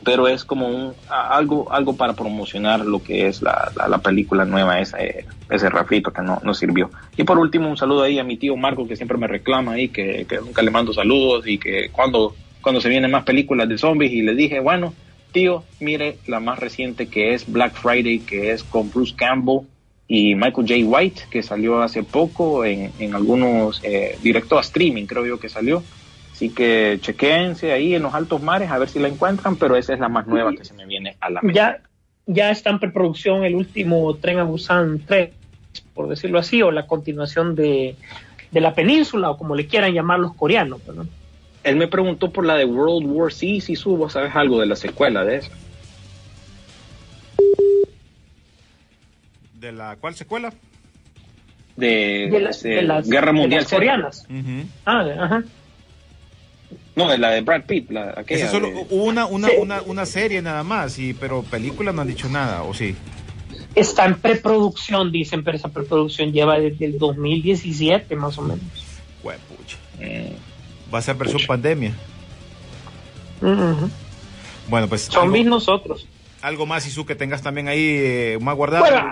pero es como un, algo, algo para promocionar lo que es la, la, la película nueva, ese, ese rafito que no, no sirvió. Y por último, un saludo ahí a mi tío Marco que siempre me reclama ahí, que, que nunca le mando saludos y que cuando, cuando se vienen más películas de zombies y le dije, bueno, tío, mire la más reciente que es Black Friday, que es con Bruce Campbell y Michael J. White, que salió hace poco en, en algunos, eh, directo a streaming creo yo que salió. Así que chequense ahí en los altos mares a ver si la encuentran, pero esa es la más nueva que se me viene a la mente. Ya, ya está en preproducción el último Tren a Busan 3, por decirlo así, o la continuación de, de la península, o como le quieran llamar los coreanos. ¿no? Él me preguntó por la de World War C, si subo, ¿sabes algo de la secuela de esa? ¿De la cuál secuela? De, de, las, de de las, Guerra Mundial las coreanas. Uh -huh. Ah, ajá. No, de la de Brad Pitt, la, aquella. Esa solo de... una, una, sí. una, una serie nada más, y, pero película no han dicho nada, ¿o sí? Está en preproducción, dicen, pero esa preproducción lleva desde el 2017 más o menos. Huepucha. Mm. Va a ser versión Pucha. pandemia. Uh -huh. Bueno, pues. Zombies algo, nosotros. Algo más, Isu, que tengas también ahí eh, más guardado. Bueno,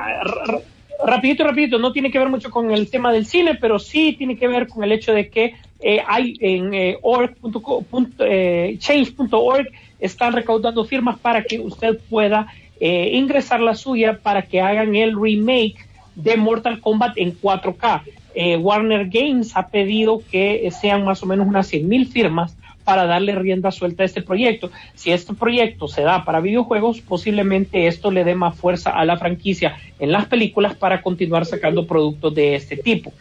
rapidito, rapidito, no tiene que ver mucho con el tema del cine, pero sí tiene que ver con el hecho de que eh, hay en eh, org.change.org eh, están recaudando firmas para que usted pueda eh, ingresar la suya para que hagan el remake de Mortal Kombat en 4K. Eh, Warner Games ha pedido que sean más o menos unas 100 mil firmas para darle rienda suelta a este proyecto. Si este proyecto se da para videojuegos, posiblemente esto le dé más fuerza a la franquicia en las películas para continuar sacando productos de este tipo.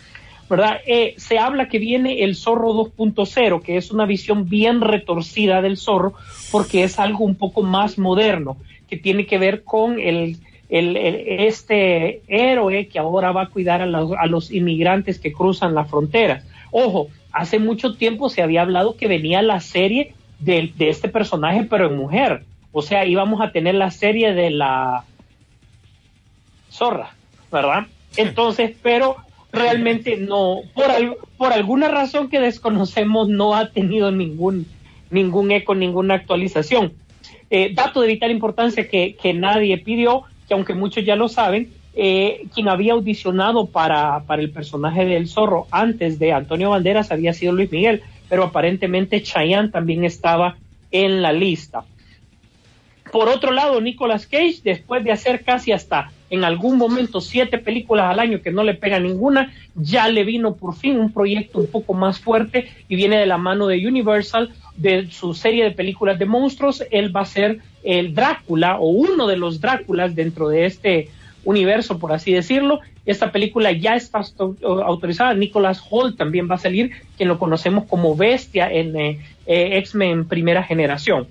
¿verdad? Eh, se habla que viene el zorro 2.0, que es una visión bien retorcida del zorro, porque es algo un poco más moderno, que tiene que ver con el, el, este héroe que ahora va a cuidar a los, a los inmigrantes que cruzan las fronteras. Ojo, hace mucho tiempo se había hablado que venía la serie de, de este personaje, pero en mujer. O sea, íbamos a tener la serie de la zorra, ¿verdad? Entonces, pero realmente no, por, por alguna razón que desconocemos, no ha tenido ningún, ningún eco, ninguna actualización. Eh, dato de vital importancia que, que, nadie pidió, que aunque muchos ya lo saben, eh, quien había audicionado para, para el personaje del zorro antes de Antonio Banderas había sido Luis Miguel, pero aparentemente Chayanne también estaba en la lista. Por otro lado, Nicolas Cage, después de hacer casi hasta en algún momento siete películas al año que no le pega ninguna, ya le vino por fin un proyecto un poco más fuerte y viene de la mano de Universal, de su serie de películas de monstruos. Él va a ser el Drácula o uno de los Dráculas dentro de este universo, por así decirlo. Esta película ya está autorizada. Nicholas Holt también va a salir, quien lo conocemos como Bestia en eh, eh, X-Men primera generación.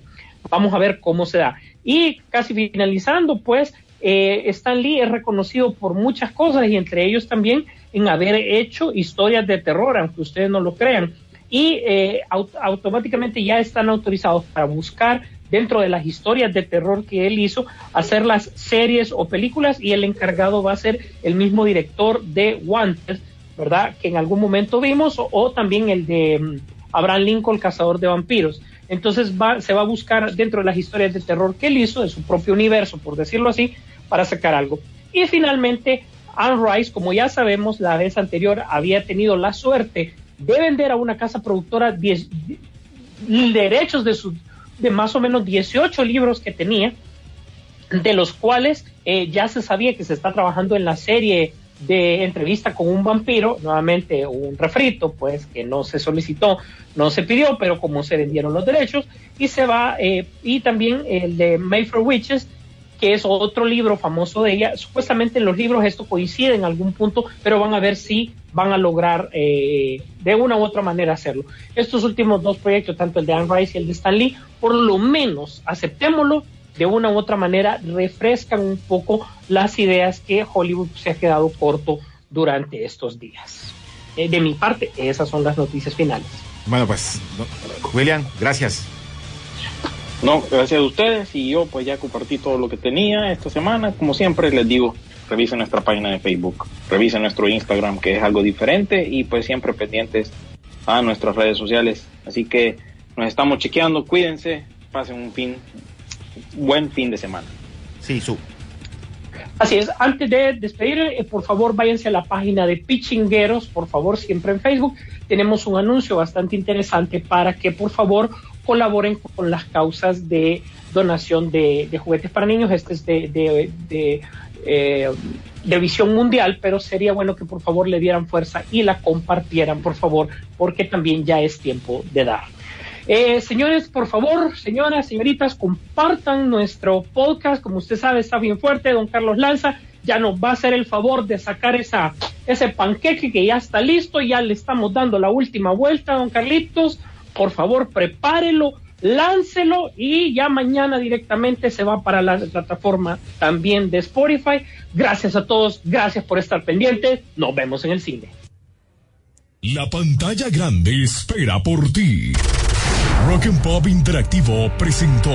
Vamos a ver cómo se da. Y casi finalizando, pues, eh, Stan Lee es reconocido por muchas cosas y entre ellos también en haber hecho historias de terror, aunque ustedes no lo crean. Y eh, automáticamente ya están autorizados para buscar dentro de las historias de terror que él hizo, hacer las series o películas y el encargado va a ser el mismo director de Wanted, ¿verdad? Que en algún momento vimos, o, también el de mm, Abraham Lincoln, Cazador de Vampiros. Entonces se va a buscar dentro de las historias de terror que él hizo, de su propio universo, por decirlo así, para sacar algo. Y finalmente, Anne Rice, como ya sabemos, la vez anterior había tenido la suerte de vender a una casa productora diez, derechos de, su, de más o menos 18 libros que tenía, de los cuales eh, ya se sabía que se está trabajando en la serie de entrevista con un vampiro, nuevamente un refrito, pues que no se solicitó, no se pidió, pero como se vendieron los derechos, y se va, eh, y también el de for Witches, que es otro libro famoso de ella. Supuestamente en los libros esto coincide en algún punto, pero van a ver si van a lograr eh, de una u otra manera hacerlo. Estos últimos dos proyectos, tanto el de Anne Rice y el de Stan Lee, por lo menos aceptémoslo, de una u otra manera refrescan un poco las ideas que Hollywood se ha quedado corto durante estos días. Eh, de mi parte, esas son las noticias finales. Bueno, pues, William, gracias. No, gracias a ustedes y yo pues ya compartí todo lo que tenía esta semana. Como siempre les digo, revisen nuestra página de Facebook, revisen nuestro Instagram que es algo diferente y pues siempre pendientes a nuestras redes sociales. Así que nos estamos chequeando, cuídense, pasen un fin, buen fin de semana. Sí, su. Así es, antes de despedir, eh, por favor váyanse a la página de Pichingueros, por favor, siempre en Facebook. Tenemos un anuncio bastante interesante para que por favor colaboren con las causas de donación de, juguetes para niños. Este es de, eh, de, visión mundial, pero sería bueno que por favor le dieran fuerza y la compartieran, por favor, porque también ya es tiempo de dar. Eh, señores, por favor, señoras, señoritas, compartan nuestro podcast. Como usted sabe, está bien fuerte. Don Carlos Lanza ya nos va a hacer el favor de sacar esa, ese panqueque que ya está listo. Ya le estamos dando la última vuelta, don Carlitos por favor prepárelo, láncelo y ya mañana directamente se va para la plataforma también de Spotify. Gracias a todos, gracias por estar pendientes, nos vemos en el cine. La pantalla grande espera por ti. Rock and Pop Interactivo presentó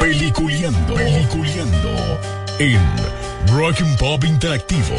Peliculeando, Peliculeando en Rock and Interactivo.